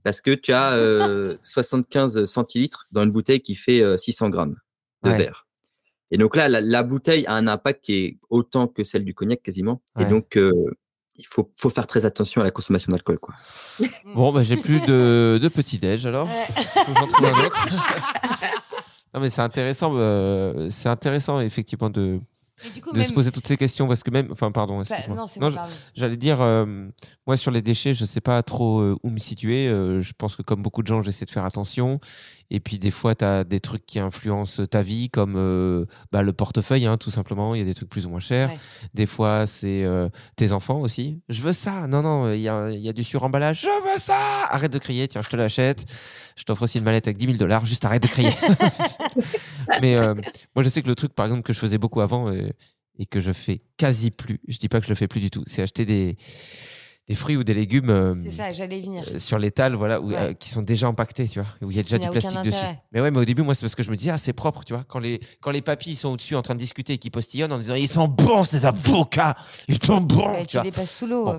Parce que tu as euh, 75 centilitres dans une bouteille qui fait euh, 600 grammes de Ouais. verre. Et donc là, la, la bouteille a un impact qui est autant que celle du cognac quasiment. Ouais. Et donc, euh, il faut, faut faire très attention à la consommation d'alcool. Quoi. Bon, bah, j'ai plus de, de petit-déj alors. Ouais. Faut que j'en trouve un autre. non, mais c'est intéressant, euh, c'est intéressant effectivement de, coup, de même... se poser toutes ces questions parce que même, enfin, pardon, Bah, non, Non. J'allais dire, euh, moi sur les déchets, je sais pas trop euh, où me situer. Euh, je pense que comme beaucoup de gens, j'essaie de faire attention. Et puis des fois, tu as des trucs qui influencent ta vie, comme euh, bah, le portefeuille, hein, tout simplement. Il y a des trucs plus ou moins chers. Ouais. Des fois, c'est euh, tes enfants aussi. Je veux ça. Non, non, il y a, y a du suremballage. Je veux ça. Arrête de crier. Tiens, je te l'achète. Je t'offre aussi une mallette avec 10 000 dollars. Juste arrête de crier. Mais euh, moi, je sais que le truc, par exemple, que je faisais beaucoup avant et que je fais quasi plus, je dis pas que je le fais plus du tout, c'est acheter des, des fruits ou des légumes euh, ça, venir. euh, sur l'étal, voilà, où, Ouais. euh, qui sont déjà empaquetés, tu vois, où il y a déjà du plastique dessus. Mais ouais, mais au début, moi, c'est parce que je me dis, ah, c'est propre, tu vois. Quand les, quand les papis ils sont au-dessus en train de discuter et qui postillonnent en disant, ils sont bons, ces avocats, ils sont bons, Ouais, tu tu les passes sous l'eau. Bon.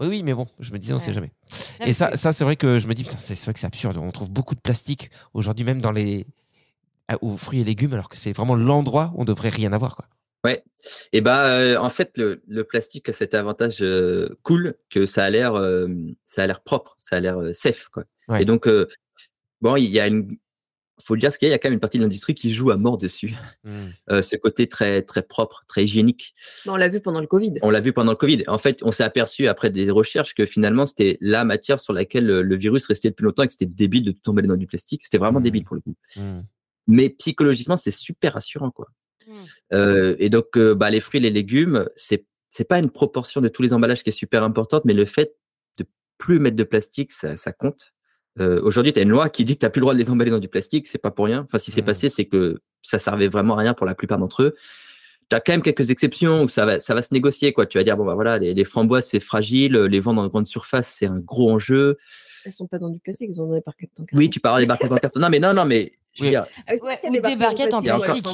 Oui, oui, mais bon, je me dis, on sait Ouais. jamais. Non, Et ça, c'est- ça c'est vrai que je me dis, putain, c'est vrai que c'est absurde. On trouve beaucoup de plastique aujourd'hui, même dans les aux fruits et légumes, alors que c'est vraiment l'endroit où on devrait rien avoir, quoi. Ouais. Et bah, euh, en fait, le, le plastique a cet avantage euh, cool que ça a l'air, euh, ça a l'air propre, ça a l'air euh, safe, quoi. Ouais. Et donc, euh, bon, il y a une, faut le dire, ce qu'il y a, il y a quand même une partie de l'industrie qui joue à mort dessus. Euh, ce côté très, très propre, très hygiénique. On l'a vu pendant le Covid. On l'a vu pendant le Covid. En fait, on s'est aperçu après des recherches que finalement, c'était la matière sur laquelle le, le virus restait le plus longtemps et que c'était débile de tout emballer dans du plastique. C'était vraiment Mhm. débile pour le coup. Mm. Mais psychologiquement, c'est super rassurant, quoi. Mm. Euh, et donc, euh, bah, les fruits les légumes, c'est c'est pas une proportion de tous les emballages qui est super importante, mais le fait de plus mettre de plastique, ça, ça compte. Euh, Aujourd'hui, tu as une loi qui dit que tu plus le droit de les emballer dans du plastique, c'est pas pour rien. Enfin, si c'est Mhm. passé, c'est que ça servait vraiment à rien pour la plupart d'entre eux. Tu as quand même quelques exceptions où ça va, ça va se négocier. Quoi. Tu vas dire, bon, bah voilà, les, les framboises, c'est fragile, les vendre en grande surface, c'est un gros enjeu. Elles sont pas dans du plastique, elles sont dans des parquets de Oui, tu parles des barquettes en carton. Non, mais non, non, mais Oui. dire, Ah Ouais, y a des barquettes en plastique.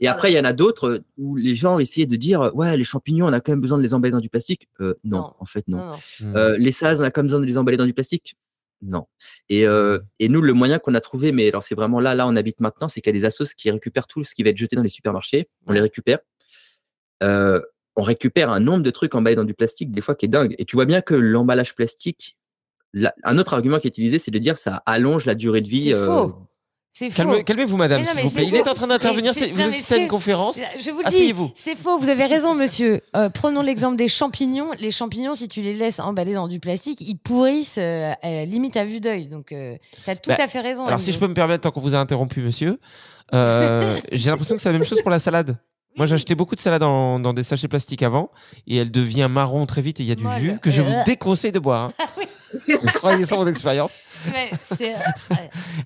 Et après, il y en a d'autres euh, où les gens essayaient de dire ouais, les champignons, on a quand même besoin de les emballer dans du plastique. Euh, non, Non. en fait, non. Non, non. Hmm. Euh, les salades, on a quand même besoin de les emballer dans du plastique Non. Et, euh, et nous, le moyen qu'on a trouvé, mais alors c'est vraiment là, là, on habite maintenant, c'est qu'il y a des assos qui récupèrent tout ce qui va être jeté dans les supermarchés. On les récupère. Euh, on récupère un nombre de trucs emballés dans du plastique, des fois, qui est dingue. Et tu vois bien que l'emballage plastique, un autre argument qui est utilisé, c'est de dire ça allonge la durée de vie. C'est euh, faux. Calmez-vous, madame, s'il vous plaît. Il est en train d'intervenir. Vous assistez à une conférence. Je vous le dis, Asseyez-vous. c'est faux. Vous avez raison, monsieur. Euh, prenons l'exemple des champignons. Les champignons, si tu les laisses emballer dans du plastique, ils pourrissent euh, euh, limite à vue d'œil. Donc, tu as tout Bah, à fait raison. Alors, si je peux me permettre, tant qu'on vous a interrompu, monsieur, euh, j'ai l'impression que c'est la même chose pour la salade. Moi, j'ai acheté beaucoup de salade dans, dans des sachets plastiques avant et elle devient marron très vite et il y a du Molle. jus que je vous déconseille de boire. hein. Croyez ça mon expérience. Ouais, c'est-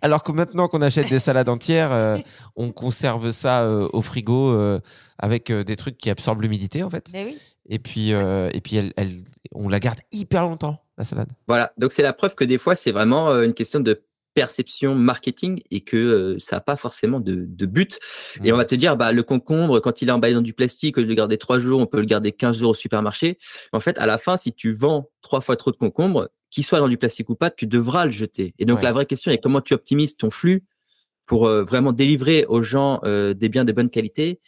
Alors que maintenant qu'on achète des salades entières, euh, on conserve ça euh, au frigo euh, avec euh, des trucs qui absorbent l'humidité en fait. Mais oui. Et puis, euh, et puis elle, elle- on la garde hyper longtemps, la salade. Voilà, donc c'est la preuve que des fois, c'est vraiment euh, une question de perception marketing et que euh, ça n'a pas forcément de, de but. Et on va te dire, bah, le concombre, quand il est emballé dans du plastique, au lieu de le garder trois jours, on peut le garder 15 jours au supermarché. En fait, à la fin, si tu vends trois fois trop de concombre, qu'il soit dans du plastique ou pas, tu devras le jeter. Et donc, Ouais. la vraie question est comment tu optimises ton flux pour euh, vraiment délivrer aux gens euh, des biens de bonne qualité.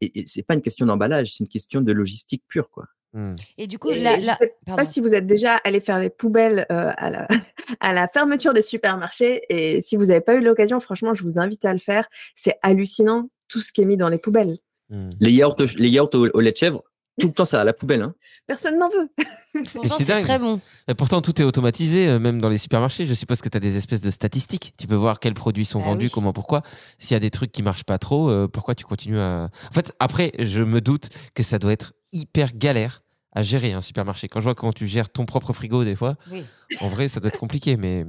Et, et c'est pas une question d'emballage, c'est une question de logistique pure, quoi. Mm. Et du coup, Et je là- sais pardon. pas si vous êtes déjà allé faire les poubelles euh, à, la, à la fermeture des supermarchés. Et si vous n'avez pas eu l'occasion, franchement, je vous invite à le faire. C'est hallucinant tout ce qui est mis dans les poubelles. Mm. Les yaourts, les yaourts au, au lait de chèvre, tout le temps, ça à la poubelle. Hein. Personne n'en veut. Pourtant, c'est très bon. Et pourtant, tout est automatisé, euh, même dans les supermarchés. Je suppose que tu as des espèces de statistiques. Tu peux voir quels produits sont Ah vendus, oui. comment, pourquoi. S'il y a des trucs qui marchent pas trop, euh, pourquoi tu continues à. En fait, après, je me doute que ça doit être hyper galère à gérer un supermarché. Quand je vois comment tu gères ton propre frigo, des fois, Oui. en vrai, ça doit être compliqué. Mais,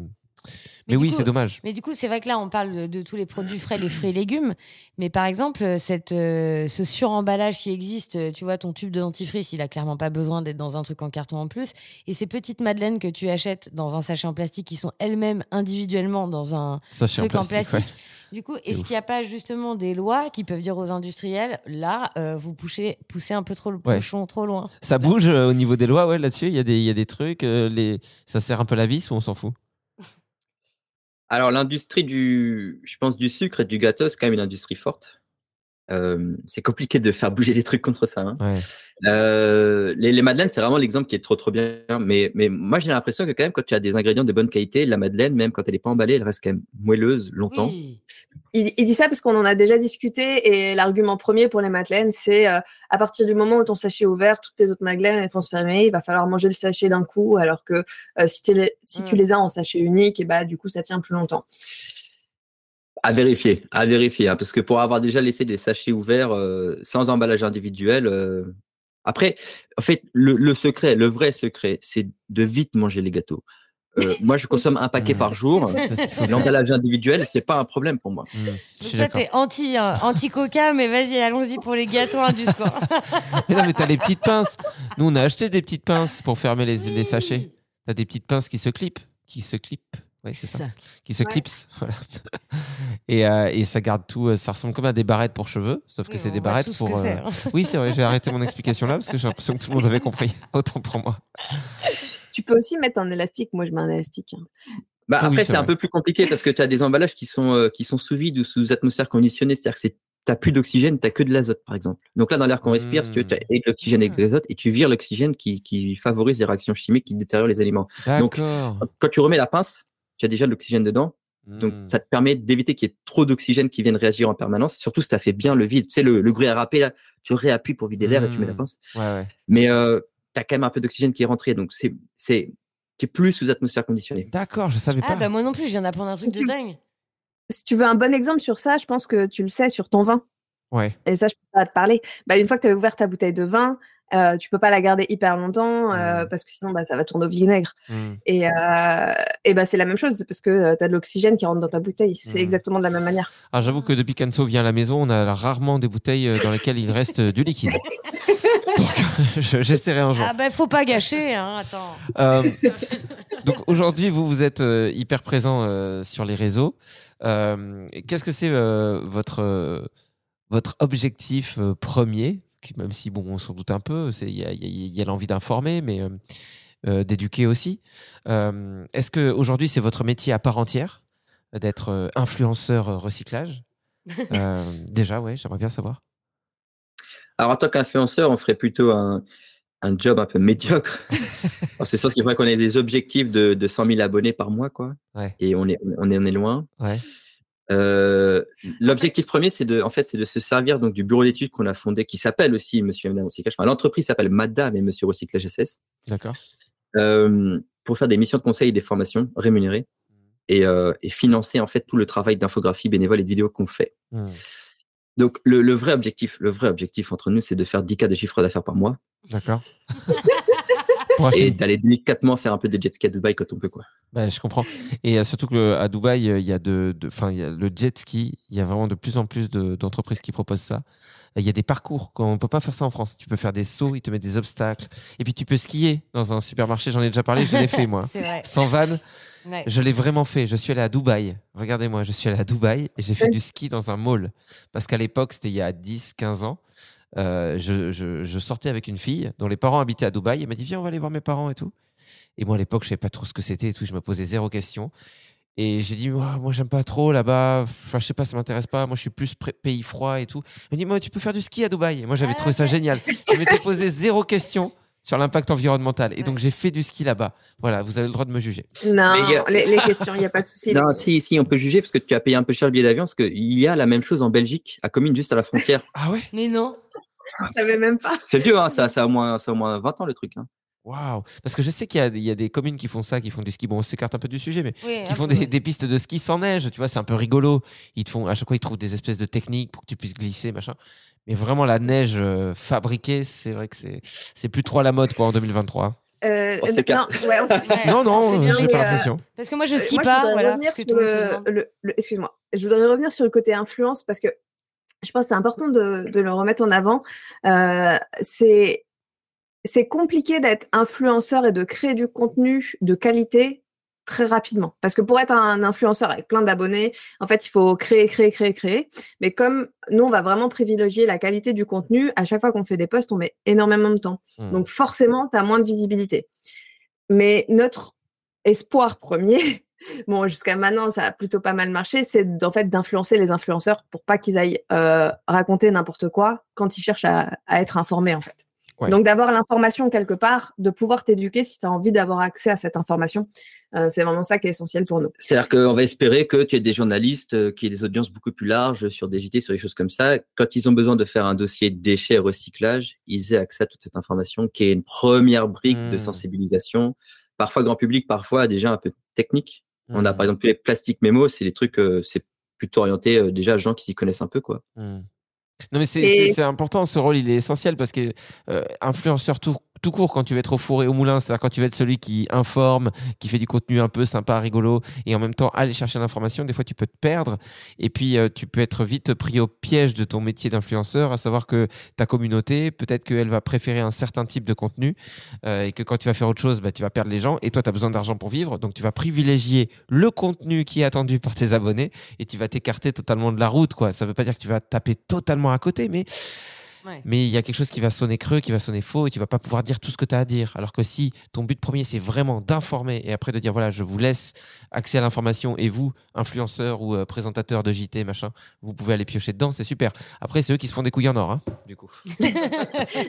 mais, oui, c'est dommage. Mais du coup, c'est vrai que là, on parle de, de tous les produits frais, les fruits et légumes. Mais par exemple, cette, euh, ce suremballage qui existe, euh, tu vois, ton tube de dentifrice, il a clairement pas besoin d'être dans un truc en carton en plus. Et ces petites madeleines que tu achètes dans un sachet en plastique qui sont elles-mêmes individuellement dans un Sachet en truc en plastique. Du coup, est-ce qu'il n'y a pas justement des lois qui peuvent dire aux industriels, là, euh, vous poussez, poussez un peu trop le Ouais. pochon trop loin? Ça bouge euh, au niveau des lois, ouais, là-dessus. Il y, a des- il y a des trucs. euh, les... Ça sert un peu la vis ou on s'en fout? Alors, l'industrie du, je pense, du sucre et du gâteau, c'est quand même une industrie forte. Euh, c'est compliqué de faire bouger les trucs contre ça. hein. Ouais. Euh, les, les madeleines, c'est vraiment l'exemple qui est trop trop bien. Mais, mais moi, j'ai l'impression que quand même, quand tu as des ingrédients de bonne qualité, la madeleine, même quand elle n'est pas emballée, elle reste quand même moelleuse longtemps. Oui. Il, il dit ça parce qu'on en a déjà discuté et l'argument premier pour les madeleines, c'est euh, à partir du moment où ton sachet est ouvert, toutes tes autres madeleines elles vont se fermer, il va falloir manger le sachet d'un coup, alors que euh, si, tu les, si tu Mm. les as en sachet unique, et bah, du coup ça tient plus longtemps. À vérifier, à vérifier, hein, parce que pour avoir déjà laissé des sachets ouverts euh, sans emballage individuel. euh, Après, en fait, le, le secret, le vrai secret, c'est de vite manger les gâteaux. Euh, moi, je consomme un paquet par jour. L'emballage individuel, c'est pas un problème pour moi. Mm, Je toi, t'es anti, euh, anti-coca, mais vas-y, allons-y pour les gâteaux Indus, quoi. Mais non, mais t'as les petites pinces. Nous, on a acheté des petites pinces pour fermer les, les sachets. T'as des petites pinces qui se clipent. Qui se clipent. Ouais, c'est ça. Qui se Ouais. Voilà. Et, euh, et ça garde tout. euh, Ça ressemble comme à des barrettes pour cheveux. Sauf que Oui, c'est des barrettes ce pour. euh. Oui, c'est vrai. J'ai arrêté mon explication là parce que j'ai l'impression que tout le monde avait compris. Autant pour moi. Tu peux aussi mettre un élastique, moi je mets un élastique. hein. Bah, Ah oui, après, c'est c'est un peu plus compliqué parce que tu as des emballages qui sont, euh, qui sont sous vide ou sous atmosphère conditionnée. C'est-à-dire que tu n'as plus d'oxygène, tu n'as que de l'azote, par exemple. Donc là, dans l'air qu'on respire, si tu as de l'oxygène et de l'azote et tu vires l'oxygène qui, qui favorise les réactions chimiques qui détériorent les aliments. Donc. Quand tu remets la pince, tu as déjà de l'oxygène dedans. Donc, Mm. ça te permet d'éviter qu'il y ait trop d'oxygène qui vienne réagir en permanence. Surtout si tu as fait bien le vide. Tu sais, le, le gruyère râpé, là, tu réappuies pour vider l'air et tu mets la Mm. pince. Ouais, ouais. Mais euh, tu as quand même un peu d'oxygène qui est rentré. Donc, c'est, c'est, tu es plus sous atmosphère conditionnée. D'accord, je savais Ah, pas. bah moi non plus, je viens d'apprendre un truc de dingue. Si tu veux un bon exemple sur ça, je pense que tu le sais sur ton vin. Ouais. Et ça, je peux pas te parler. Bah, une fois que tu as ouvert ta bouteille de vin, euh, tu peux pas la garder hyper longtemps euh, Mm. parce que sinon bah, ça va tourner au vinaigre. Mm. Et, euh, et bah, c'est la même chose c'est parce que tu as de l'oxygène qui rentre dans ta bouteille. C'est Mm. exactement de la même manière. Alors j'avoue que depuis qu'Anso vient à la maison, on a rarement des bouteilles euh, dans lesquelles il reste euh, du liquide. Donc j'essaierai un jour. Ah bah faut pas gâcher, hein, attends. Euh, Donc aujourd'hui, vous, vous êtes euh, hyper présent euh, sur les réseaux. Euh, Qu'est-ce que c'est euh, votre, euh, votre objectif euh, premier qui, Même si, bon, on s'en doute un peu, c'est- il y a, il y a- il y a l'envie d'informer, mais euh, euh, d'éduquer aussi. Euh, Est-ce qu'aujourd'hui, c'est votre métier à part entière d'être euh, influenceur recyclage? Euh, Déjà, ouais, j'aimerais bien savoir. Alors, en tant qu'influenceur, on ferait plutôt un, un job un peu médiocre. C'est sûr qu'il faudrait qu'on ait des objectifs de, de 100 000 abonnés par mois, quoi. Ouais. Et on est, on est, on est loin. Ouais. Euh, L'objectif premier, c'est de, en fait, c'est de se servir donc du bureau d'études qu'on a fondé, qui s'appelle aussi Monsieur et Madame Recyclage. Enfin, l'entreprise s'appelle Madame et Monsieur Recyclage SS, D'accord. euh, pour faire des missions de conseil et des formations rémunérées et, euh, et financer en fait tout le travail d'infographie bénévole et de vidéo qu'on fait. Hmm. Donc, le, le vrai objectif, le vrai objectif entre nous, c'est de faire 10 cas de chiffre d'affaires par mois D'accord. Pour acheter et d'aller délicatement faire un peu de jet ski à Dubaï quand on peut, quoi. Bah, je comprends. Et euh, surtout qu'à Dubaï, euh, il y a de, de- 'fin, il y a le jet ski. Il y a vraiment de plus en plus de- d'entreprises qui proposent ça. Il y a des parcours. On ne peut pas faire ça en France. Tu peux faire des sauts, ils te mettent des obstacles. Et puis tu peux skier dans un supermarché. J'en ai déjà parlé, je l'ai fait moi. Vrai. Sans vanne, Ouais. je l'ai vraiment fait. Je suis allé à Dubaï. Regardez-moi, je suis allé à Dubaï et j'ai fait du ski dans un mall. Parce qu'à l'époque, c'était il y a 10, 15 ans. Euh, je, je- je sortais avec une fille dont les parents habitaient à Dubaï. Elle m'a dit Viens, on va aller voir mes parents et tout. Et moi, à l'époque, je savais pas trop ce que c'était et tout. Je me posais zéro question. Et j'ai dit, Ouah, moi, j'aime pas trop là-bas. Enfin, je sais pas, ça m'intéresse pas. Moi, je suis plus pays froid et tout. Elle m'a dit, moi, tu peux faire du ski à Dubaï. Et moi, j'avais Ah, trouvé ça génial. Je m'étais posé zéro question sur l'impact environnemental. Et donc, j'ai fait du ski là-bas. Voilà, vous avez le droit de me juger. Non, a- les, les questions, il n'y a pas de souci. Non, si, si, on peut juger parce que tu as payé un peu cher le billet d'avion parce qu'il y a la même chose en Belgique, à Comines, juste à la frontière. Ah ouais? Mais non. Je savais même pas. C'est vieux, hein, ça, ça, a au moins, ça a au moins 20 ans le truc. Hein. Waouh Parce que je sais qu'il y a, il y a des communes qui font ça, qui font du ski. Bon, on s'écarte un peu du sujet, mais Oui, qui font des pistes de ski sans neige. Tu vois, c'est un peu rigolo. Ils te font, à chaque fois, ils trouvent des espèces de techniques pour que tu puisses glisser, machin. Mais vraiment, la neige euh, fabriquée, c'est vrai que c'est, c'est plus trop à la mode, quoi, en 2023. Euh, On s'écarte. non, ouais, on s'écarte. Ouais. Non, non, bien, j'ai pas euh, l'impression. Parce que moi, je Euh, skie pas, voilà. Excuse-moi. Je voudrais revenir sur le côté influence parce que je pense que c'est important de, de le remettre en avant. Euh, c'est c'est compliqué d'être influenceur et de créer du contenu de qualité très rapidement. Parce que pour être un influenceur avec plein d'abonnés, en fait, il faut créer, créer, créer, créer. Mais comme nous, on va vraiment privilégier la qualité du contenu, à chaque fois qu'on fait des posts, on met énormément de temps. Hmm. Donc forcément, tu as moins de visibilité. Mais notre espoir premier, bon, jusqu'à maintenant, ça a plutôt pas mal marché, c'est en fait d'influencer les influenceurs pour pas qu'ils aillent euh, raconter n'importe quoi quand ils cherchent à, à être informés, en fait. Ouais. Donc d'avoir l'information quelque part, de pouvoir t'éduquer si tu as envie d'avoir accès à cette information, euh, c'est vraiment ça qui est essentiel pour nous. C'est-à-dire qu'on va espérer que tu aies des journalistes euh, qui aient des audiences beaucoup plus larges sur des JT, sur des choses comme ça. Quand ils ont besoin de faire un dossier déchets et recyclage, ils aient accès à toute cette information qui est une première brique de Hmm. sensibilisation, parfois grand public, parfois déjà un peu technique. On a Hmm. par exemple les plastiques mémos, c'est des trucs, euh, c'est plutôt orienté euh, déjà à gens qui s'y connaissent un peu. quoi. Hmm. Non, mais c'est Et- important, ce rôle, il est essentiel parce que euh, influenceur tout, tout court, quand tu vas être au four et au moulin, c'est-à-dire quand tu vas être celui qui informe, qui fait du contenu un peu sympa, rigolo, et en même temps aller chercher l'information, des fois tu peux te perdre, et puis euh, tu peux être vite pris au piège de ton métier d'influenceur, à savoir que ta communauté, peut-être qu'elle va préférer un certain type de contenu, euh, et que quand tu vas faire autre chose, bah, tu vas perdre les gens, et toi tu as besoin d'argent pour vivre, donc tu vas privilégier le contenu qui est attendu par tes abonnés, et tu vas t'écarter totalement de la route. Quoi. Ça ne veut pas dire que tu vas taper totalement à côté, mais Ouais. mais il y a quelque chose qui va sonner creux, qui va sonner faux, et tu vas pas pouvoir dire tout ce que tu as à dire. Alors que si ton but premier, c'est vraiment d'informer, et après de dire, voilà, je vous laisse accès à l'information, et vous, influenceur ou euh, présentateur de JT, machin, vous pouvez aller piocher dedans, c'est super. Après, c'est eux qui se font des couilles en or, hein, du coup.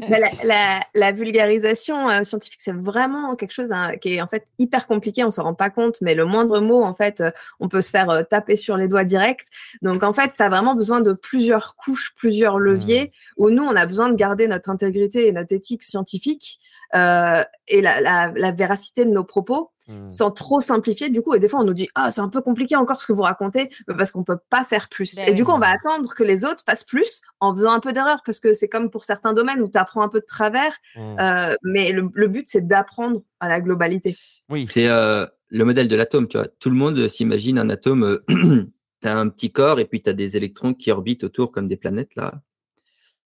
La, la- la vulgarisation euh, scientifique, c'est vraiment quelque chose hein, qui est en fait hyper compliqué. On s'en rend pas compte, mais le moindre mot, en fait, euh, on peut se faire euh, taper sur les doigts direct. Donc, en fait, tu as vraiment besoin de plusieurs couches, plusieurs leviers, où nous, on a besoin de garder notre intégrité et notre éthique scientifique euh, et la, la- la véracité de nos propos Hmm. sans trop simplifier du coup et des fois on nous dit ah c'est un peu compliqué encore ce que vous racontez parce qu'on peut pas faire plus Ben et oui. du coup on va attendre que les autres fassent plus en faisant un peu d'erreur parce que c'est comme pour certains domaines où tu apprends un peu de travers Hmm. euh, mais le, le but c'est d'apprendre à la globalité Oui, C'est euh, le modèle de l'atome, tu vois. Tout le monde s'imagine un atome, tu as un petit corps et puis tu as des électrons qui orbitent autour comme des planètes là.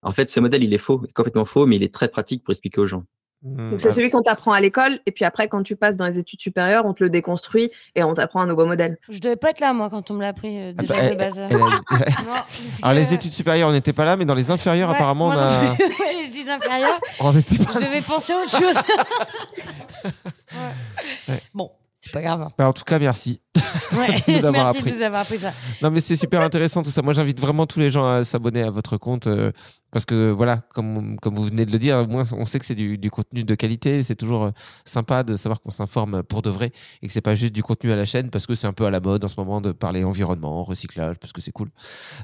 En fait, ce modèle, il est faux, complètement faux, mais il est très pratique pour expliquer aux gens. Hmm, Donc c'est ah, celui qu'on t'apprend à l'école, et puis après, quand tu passes dans les études supérieures, on te le déconstruit et on t'apprend un nouveau modèle. Je devais pas être là, moi, quand on me l'a appris euh, déjà bah, de base. elle a- Alors, les que- études supérieures, on n'était pas là, mais dans les inférieures, Ouais, apparemment, on a. les études inférieures, on n'était pas je devais penser à autre chose. Ouais. Ouais. Bon, c'est pas grave. Bah, en tout cas, merci. Ouais, de Merci appris. de nous avoir appris ça. Non, mais c'est super intéressant tout ça. Moi, j'invite vraiment tous les gens à s'abonner à votre compte euh, parce que, voilà, comme, comme vous venez de le dire, au moins, on sait que c'est du, du contenu de qualité. C'est toujours euh, sympa de savoir qu'on s'informe pour de vrai et que c'est pas juste du contenu à la chaîne parce que c'est un peu à la mode en ce moment de parler environnement, recyclage, parce que c'est cool.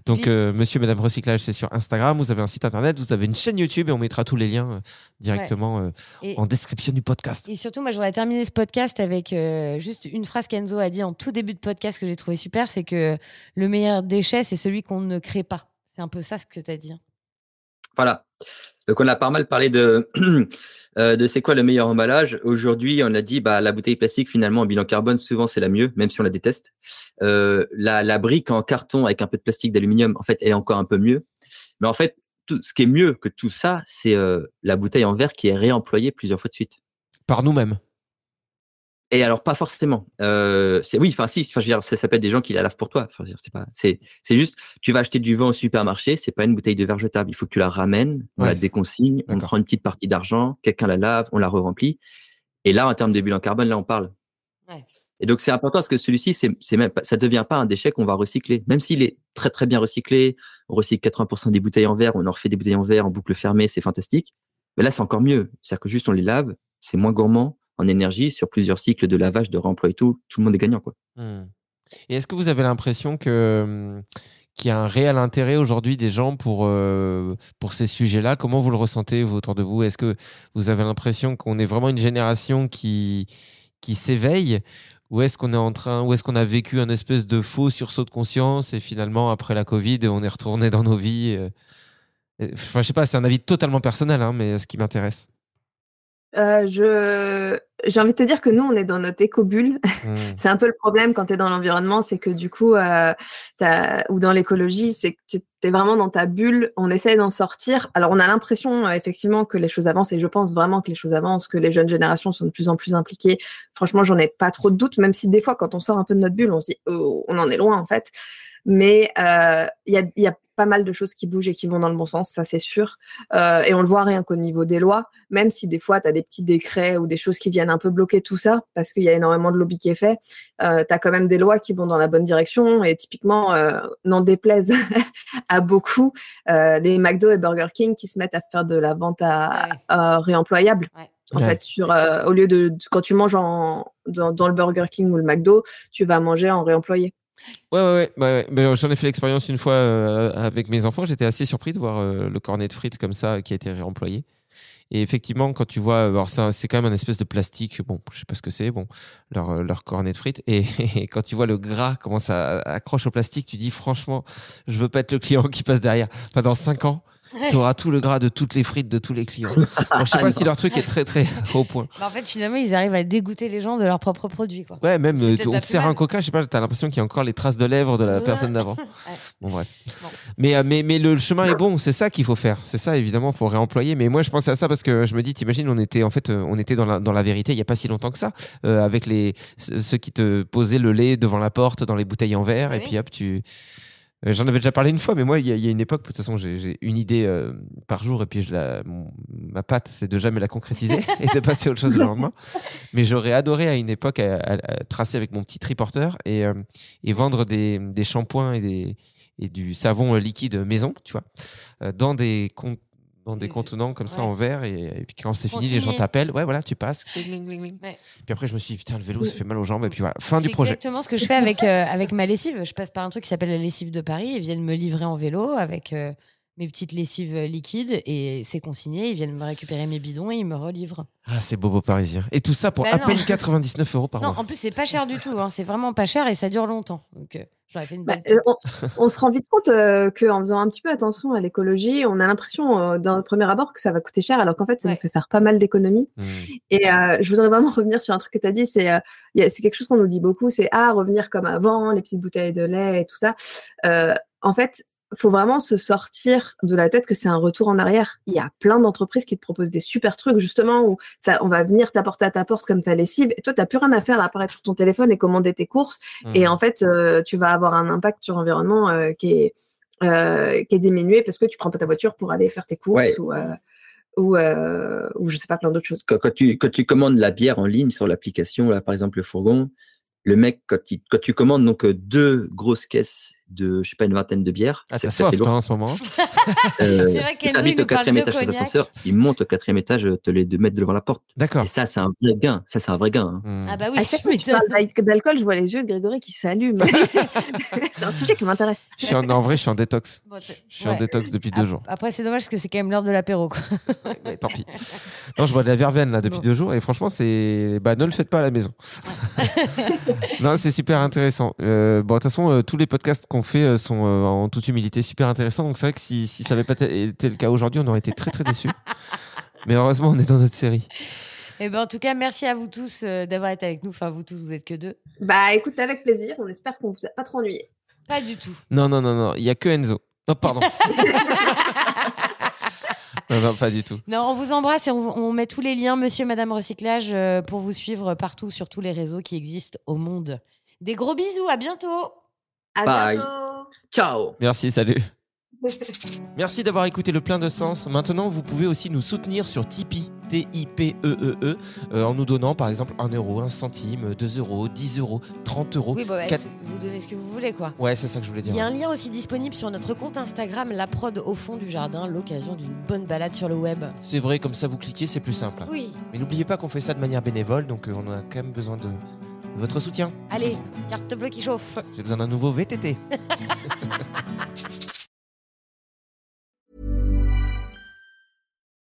Donc, Puis- euh, monsieur, madame recyclage, c'est sur Instagram. Vous avez un site internet, vous avez une chaîne YouTube et on mettra tous les liens euh, directement euh, en description du podcast. Et surtout, moi, je voudrais terminer ce podcast avec juste une phrase qu'Enzo a dit en tout début de podcast que j'ai trouvé super, c'est que le meilleur déchet, c'est celui qu'on ne crée pas. C'est un peu ça ce que tu as dit. Voilà. Donc on a pas mal parlé de, euh, de c'est quoi le meilleur emballage. Aujourd'hui, on a dit bah la bouteille plastique finalement en bilan carbone souvent c'est la mieux, même si on la déteste. Euh, la, brique en carton avec un peu de plastique d'aluminium, en fait, est encore un peu mieux. Mais en fait, tout, ce qui est mieux que tout ça, c'est euh, la bouteille en verre qui est réemployée plusieurs fois de suite. Par nous-mêmes. Et alors pas forcément. Euh, c'est oui, enfin si, enfin je veux dire, ça s'appelle des gens qui la lavent pour toi. Enfin, je veux dire, c'est pas, c'est, c'est juste, tu vas acheter du vin au supermarché, c'est pas une bouteille de verre jetable. Il faut que tu la ramènes, on Ouais. la déconsigne, on prend une petite partie d'argent, quelqu'un la lave, on la re-remplit. Et là, en termes de bilan carbone, là, on parle. Ouais. Et donc c'est important parce que celui-ci, c'est, c'est même, pas- ça devient pas un déchet qu'on va recycler, même s'il est très très bien recyclé. On recycle 80% des bouteilles en verre, on en refait des bouteilles en verre en boucle fermée, c'est fantastique. Mais là, c'est encore mieux. C'est-à-dire que juste on les lave, c'est moins gourmand en énergie sur plusieurs cycles de lavage, de réemploi et tout. Tout le monde est gagnant, quoi. Hmm. Et est-ce que vous avez l'impression que hum, qu'il y a un réel intérêt aujourd'hui des gens pour euh, pour ces sujets-là? Comment vous le ressentez autour de vous? Est-ce que vous avez l'impression qu'on est vraiment une génération qui qui s'éveille? Ou est-ce qu'on est en train ou est-ce qu'on a vécu un espèce de faux sursaut de conscience et finalement après la Covid on est retourné dans nos vies euh, Enfin, je sais pas, c'est un avis totalement personnel, hein, mais ce qui m'intéresse. Euh, je... J'ai envie de te dire que nous, on est dans notre éco-bulle. Hmm. C'est un peu le problème quand tu es dans l'environnement, c'est que du coup, euh, t'as- ou dans l'écologie, c'est que tu es vraiment dans ta bulle, on essaie d'en sortir. Alors, on a l'impression euh, effectivement que les choses avancent, et je pense vraiment que les choses avancent, que les jeunes générations sont de plus en plus impliquées. Franchement, j'en ai pas trop de doute, même si des fois, quand on sort un peu de notre bulle, on se dit, oh, on en est loin en fait. Mais euh, il y, a, il y a pas mal de choses qui bougent et qui vont dans le bon sens, ça c'est sûr. Euh, et on le voit rien qu'au niveau des lois, même si des fois tu as des petits décrets ou des choses qui viennent un peu bloquer tout ça, parce qu'il y a énormément de lobby qui est fait, euh, tu as quand même des lois qui vont dans la bonne direction. Et typiquement, euh, n'en déplaise à beaucoup, euh, les McDo et Burger King qui se mettent à faire de la vente à, Ouais. à réemployable. Ouais. En Ouais. fait, sur, euh, au lieu de, de- quand tu manges en, dans, dans le Burger King ou le McDo, tu vas manger en réemployé. Ouais, ouais, ouais. Mais, euh, J'en ai fait l'expérience une fois euh, avec mes enfants. J'étais assez surpris de voir euh, le cornet de frites comme ça qui a été réemployé. Et effectivement, quand tu vois, c'est quand même un espèce de plastique. Bon, je sais pas ce que c'est. Bon, leur leur cornet de frites. Et, quand tu vois le gras comment ça accroche au plastique, tu dis franchement, je veux pas être le client qui passe derrière. Enfin, dans cinq ans, tu auras tout le gras de toutes les frites de tous les clients. Bon, je sais pas si leur truc est très très au point. Bah, en fait, finalement, ils arrivent à dégoûter les gens de leurs propres produits. Quoi. Ouais, même euh, on te sert un coca, je sais pas, t'as l'impression qu'il y a encore les traces de lèvres de la Ouais. personne d'avant. Ouais. Bon, bref. Bon. Mais, euh, mais, mais le chemin est bon, c'est ça qu'il faut faire. C'est ça, évidemment, faut réemployer. Mais moi, je pensais à ça parce que je me dis, t'imagines, on était, en fait, euh, on était dans la, dans la vérité il n'y a pas si longtemps que ça, euh, avec les, ce- ceux qui te posaient le lait devant la porte dans les bouteilles en verre. Et puis hop, tu. Euh, J'en avais déjà parlé une fois, mais moi, il y, a- il y a une époque, de toute façon, j'ai une idée euh, par jour, et puis je la, mon- ma patte, c'est de jamais la concrétiser et de passer à autre chose le lendemain. Mais j'aurais adoré à une époque à, à- à tracer avec mon petit triporteur et, euh, et vendre des, des shampoings et, des, et du savon liquide maison, tu vois, dans des con- dans des contenants comme ça ouais. en verre et, et puis quand c'est fini les gens t'appellent ouais voilà tu passes. Ouais. puis après je me suis dit putain le vélo ça fait mal aux jambes et puis voilà fin du C'est projet exactement ce que je fais avec, euh, avec ma lessive. Je passe par un truc qui s'appelle la lessive de Paris. Ils viennent me livrer en vélo avec euh, mes petites lessives euh, liquides et c'est consigné. Ils viennent me récupérer mes bidons et ils me relivrent. ah c'est bobo parisien et tout ça pour Bah à non. peine 99 euros par Non, mois en plus, c'est pas cher du tout. hein. C'est vraiment pas cher et ça dure longtemps. Donc, euh, j'aurais fait une Bah, bonne. euh, on, on se rend vite compte euh, qu'en faisant un petit peu attention à l'écologie, on a l'impression euh, d'un premier abord que ça va coûter cher, alors qu'en fait, ça Ouais. nous fait faire pas mal d'économies. Hmm. Et euh, je voudrais vraiment revenir sur un truc que tu as dit, c'est euh, c'est quelque chose qu'on nous dit beaucoup, c'est ah, revenir comme avant, les petites bouteilles de lait et tout ça. Euh, en fait, faut vraiment se sortir de la tête que c'est un retour en arrière. Il y a plein d'entreprises qui te proposent des super trucs, justement, où ça, on va venir t'apporter à ta porte comme ta lessive. Et toi, tu n'as plus rien à faire à apparaître sur ton téléphone et commander tes courses. Et Mhm. en fait, euh, tu vas avoir un impact sur l'environnement euh, qui, est, euh, qui est diminué parce que tu prends pas ta voiture pour aller faire tes courses Ouais. ou, ou, ou je sais pas, plein d'autres choses. Quand, quand tu, quand tu commandes la bière en ligne sur l'application, là, par exemple, le fourgon, le mec, quand, il- quand tu commandes donc deux grosses caisses de, je sais pas, une vingtaine de bières, Ah, ça, soif, fait toi, en ce moment. Euh, C'est vrai qu'Enzo, il au quatrième étage des cognac. ascenseurs, il monte au quatrième étage, euh, te les de mettre devant la porte. D'accord. Et ça, c'est un vrai gain. Ça, c'est un vrai gain. hein. Hmm. Ah bah oui, à je chaque fois que tu parles d'alcool, je vois les yeux de Grégory qui s'allument. c'est un sujet qui m'intéresse. Je suis en, en vrai, je suis en détox. Bon, Je suis en détox depuis deux jours. Après, c'est dommage parce que c'est quand même l'heure de l'apéro. Mais tant pis. Non, je bois de la verveine là depuis Bon. deux jours et franchement, c'est. Bah, ne le faites pas à la maison. non, c'est super intéressant. Euh, bon, de toute façon, euh, tous les podcasts qu'on fait euh, sont euh, en toute humilité super intéressants. Donc, c'est vrai que si, si ça n'avait pas été le cas aujourd'hui, on aurait été très très déçus. Mais heureusement, on est dans notre série. Et ben, en tout cas, merci à vous tous euh, d'avoir été avec nous. Enfin, vous tous, vous êtes que deux. Bah écoute, avec plaisir. On espère qu'on vous a pas trop ennuyé. Pas du tout. Non, non, non, non. Il n'y a que Enzo. Oh, pardon. non, non, pas du tout. Non, on vous embrasse et on, on met tous les liens, monsieur, madame recyclage, euh, pour vous suivre partout sur tous les réseaux qui existent au monde. Des gros bisous, à bientôt. À Bye. bientôt. Ciao Merci, salut. Merci d'avoir écouté le plein de sens. Maintenant, vous pouvez aussi nous soutenir sur Tipeee, T-I-P-E-E-E, euh, en nous donnant par exemple 1 euro, 1 centime, 2 euros, 10 euros, 30 euros. Oui, bah, ouais, Quatre- vous donnez ce que vous voulez, quoi. Ouais, c'est ça que je voulais Il dire. y a un lien aussi disponible sur notre compte Instagram, la prod au fond du jardin, l'occasion d'une bonne balade sur le web. C'est vrai, comme ça vous cliquez, c'est plus simple. Oui, Mais n'oubliez pas qu'on fait ça de manière bénévole, donc euh, on a quand même besoin de votre soutien. allez, carte bleue qui chauffe. J'ai besoin d'un nouveau VTT.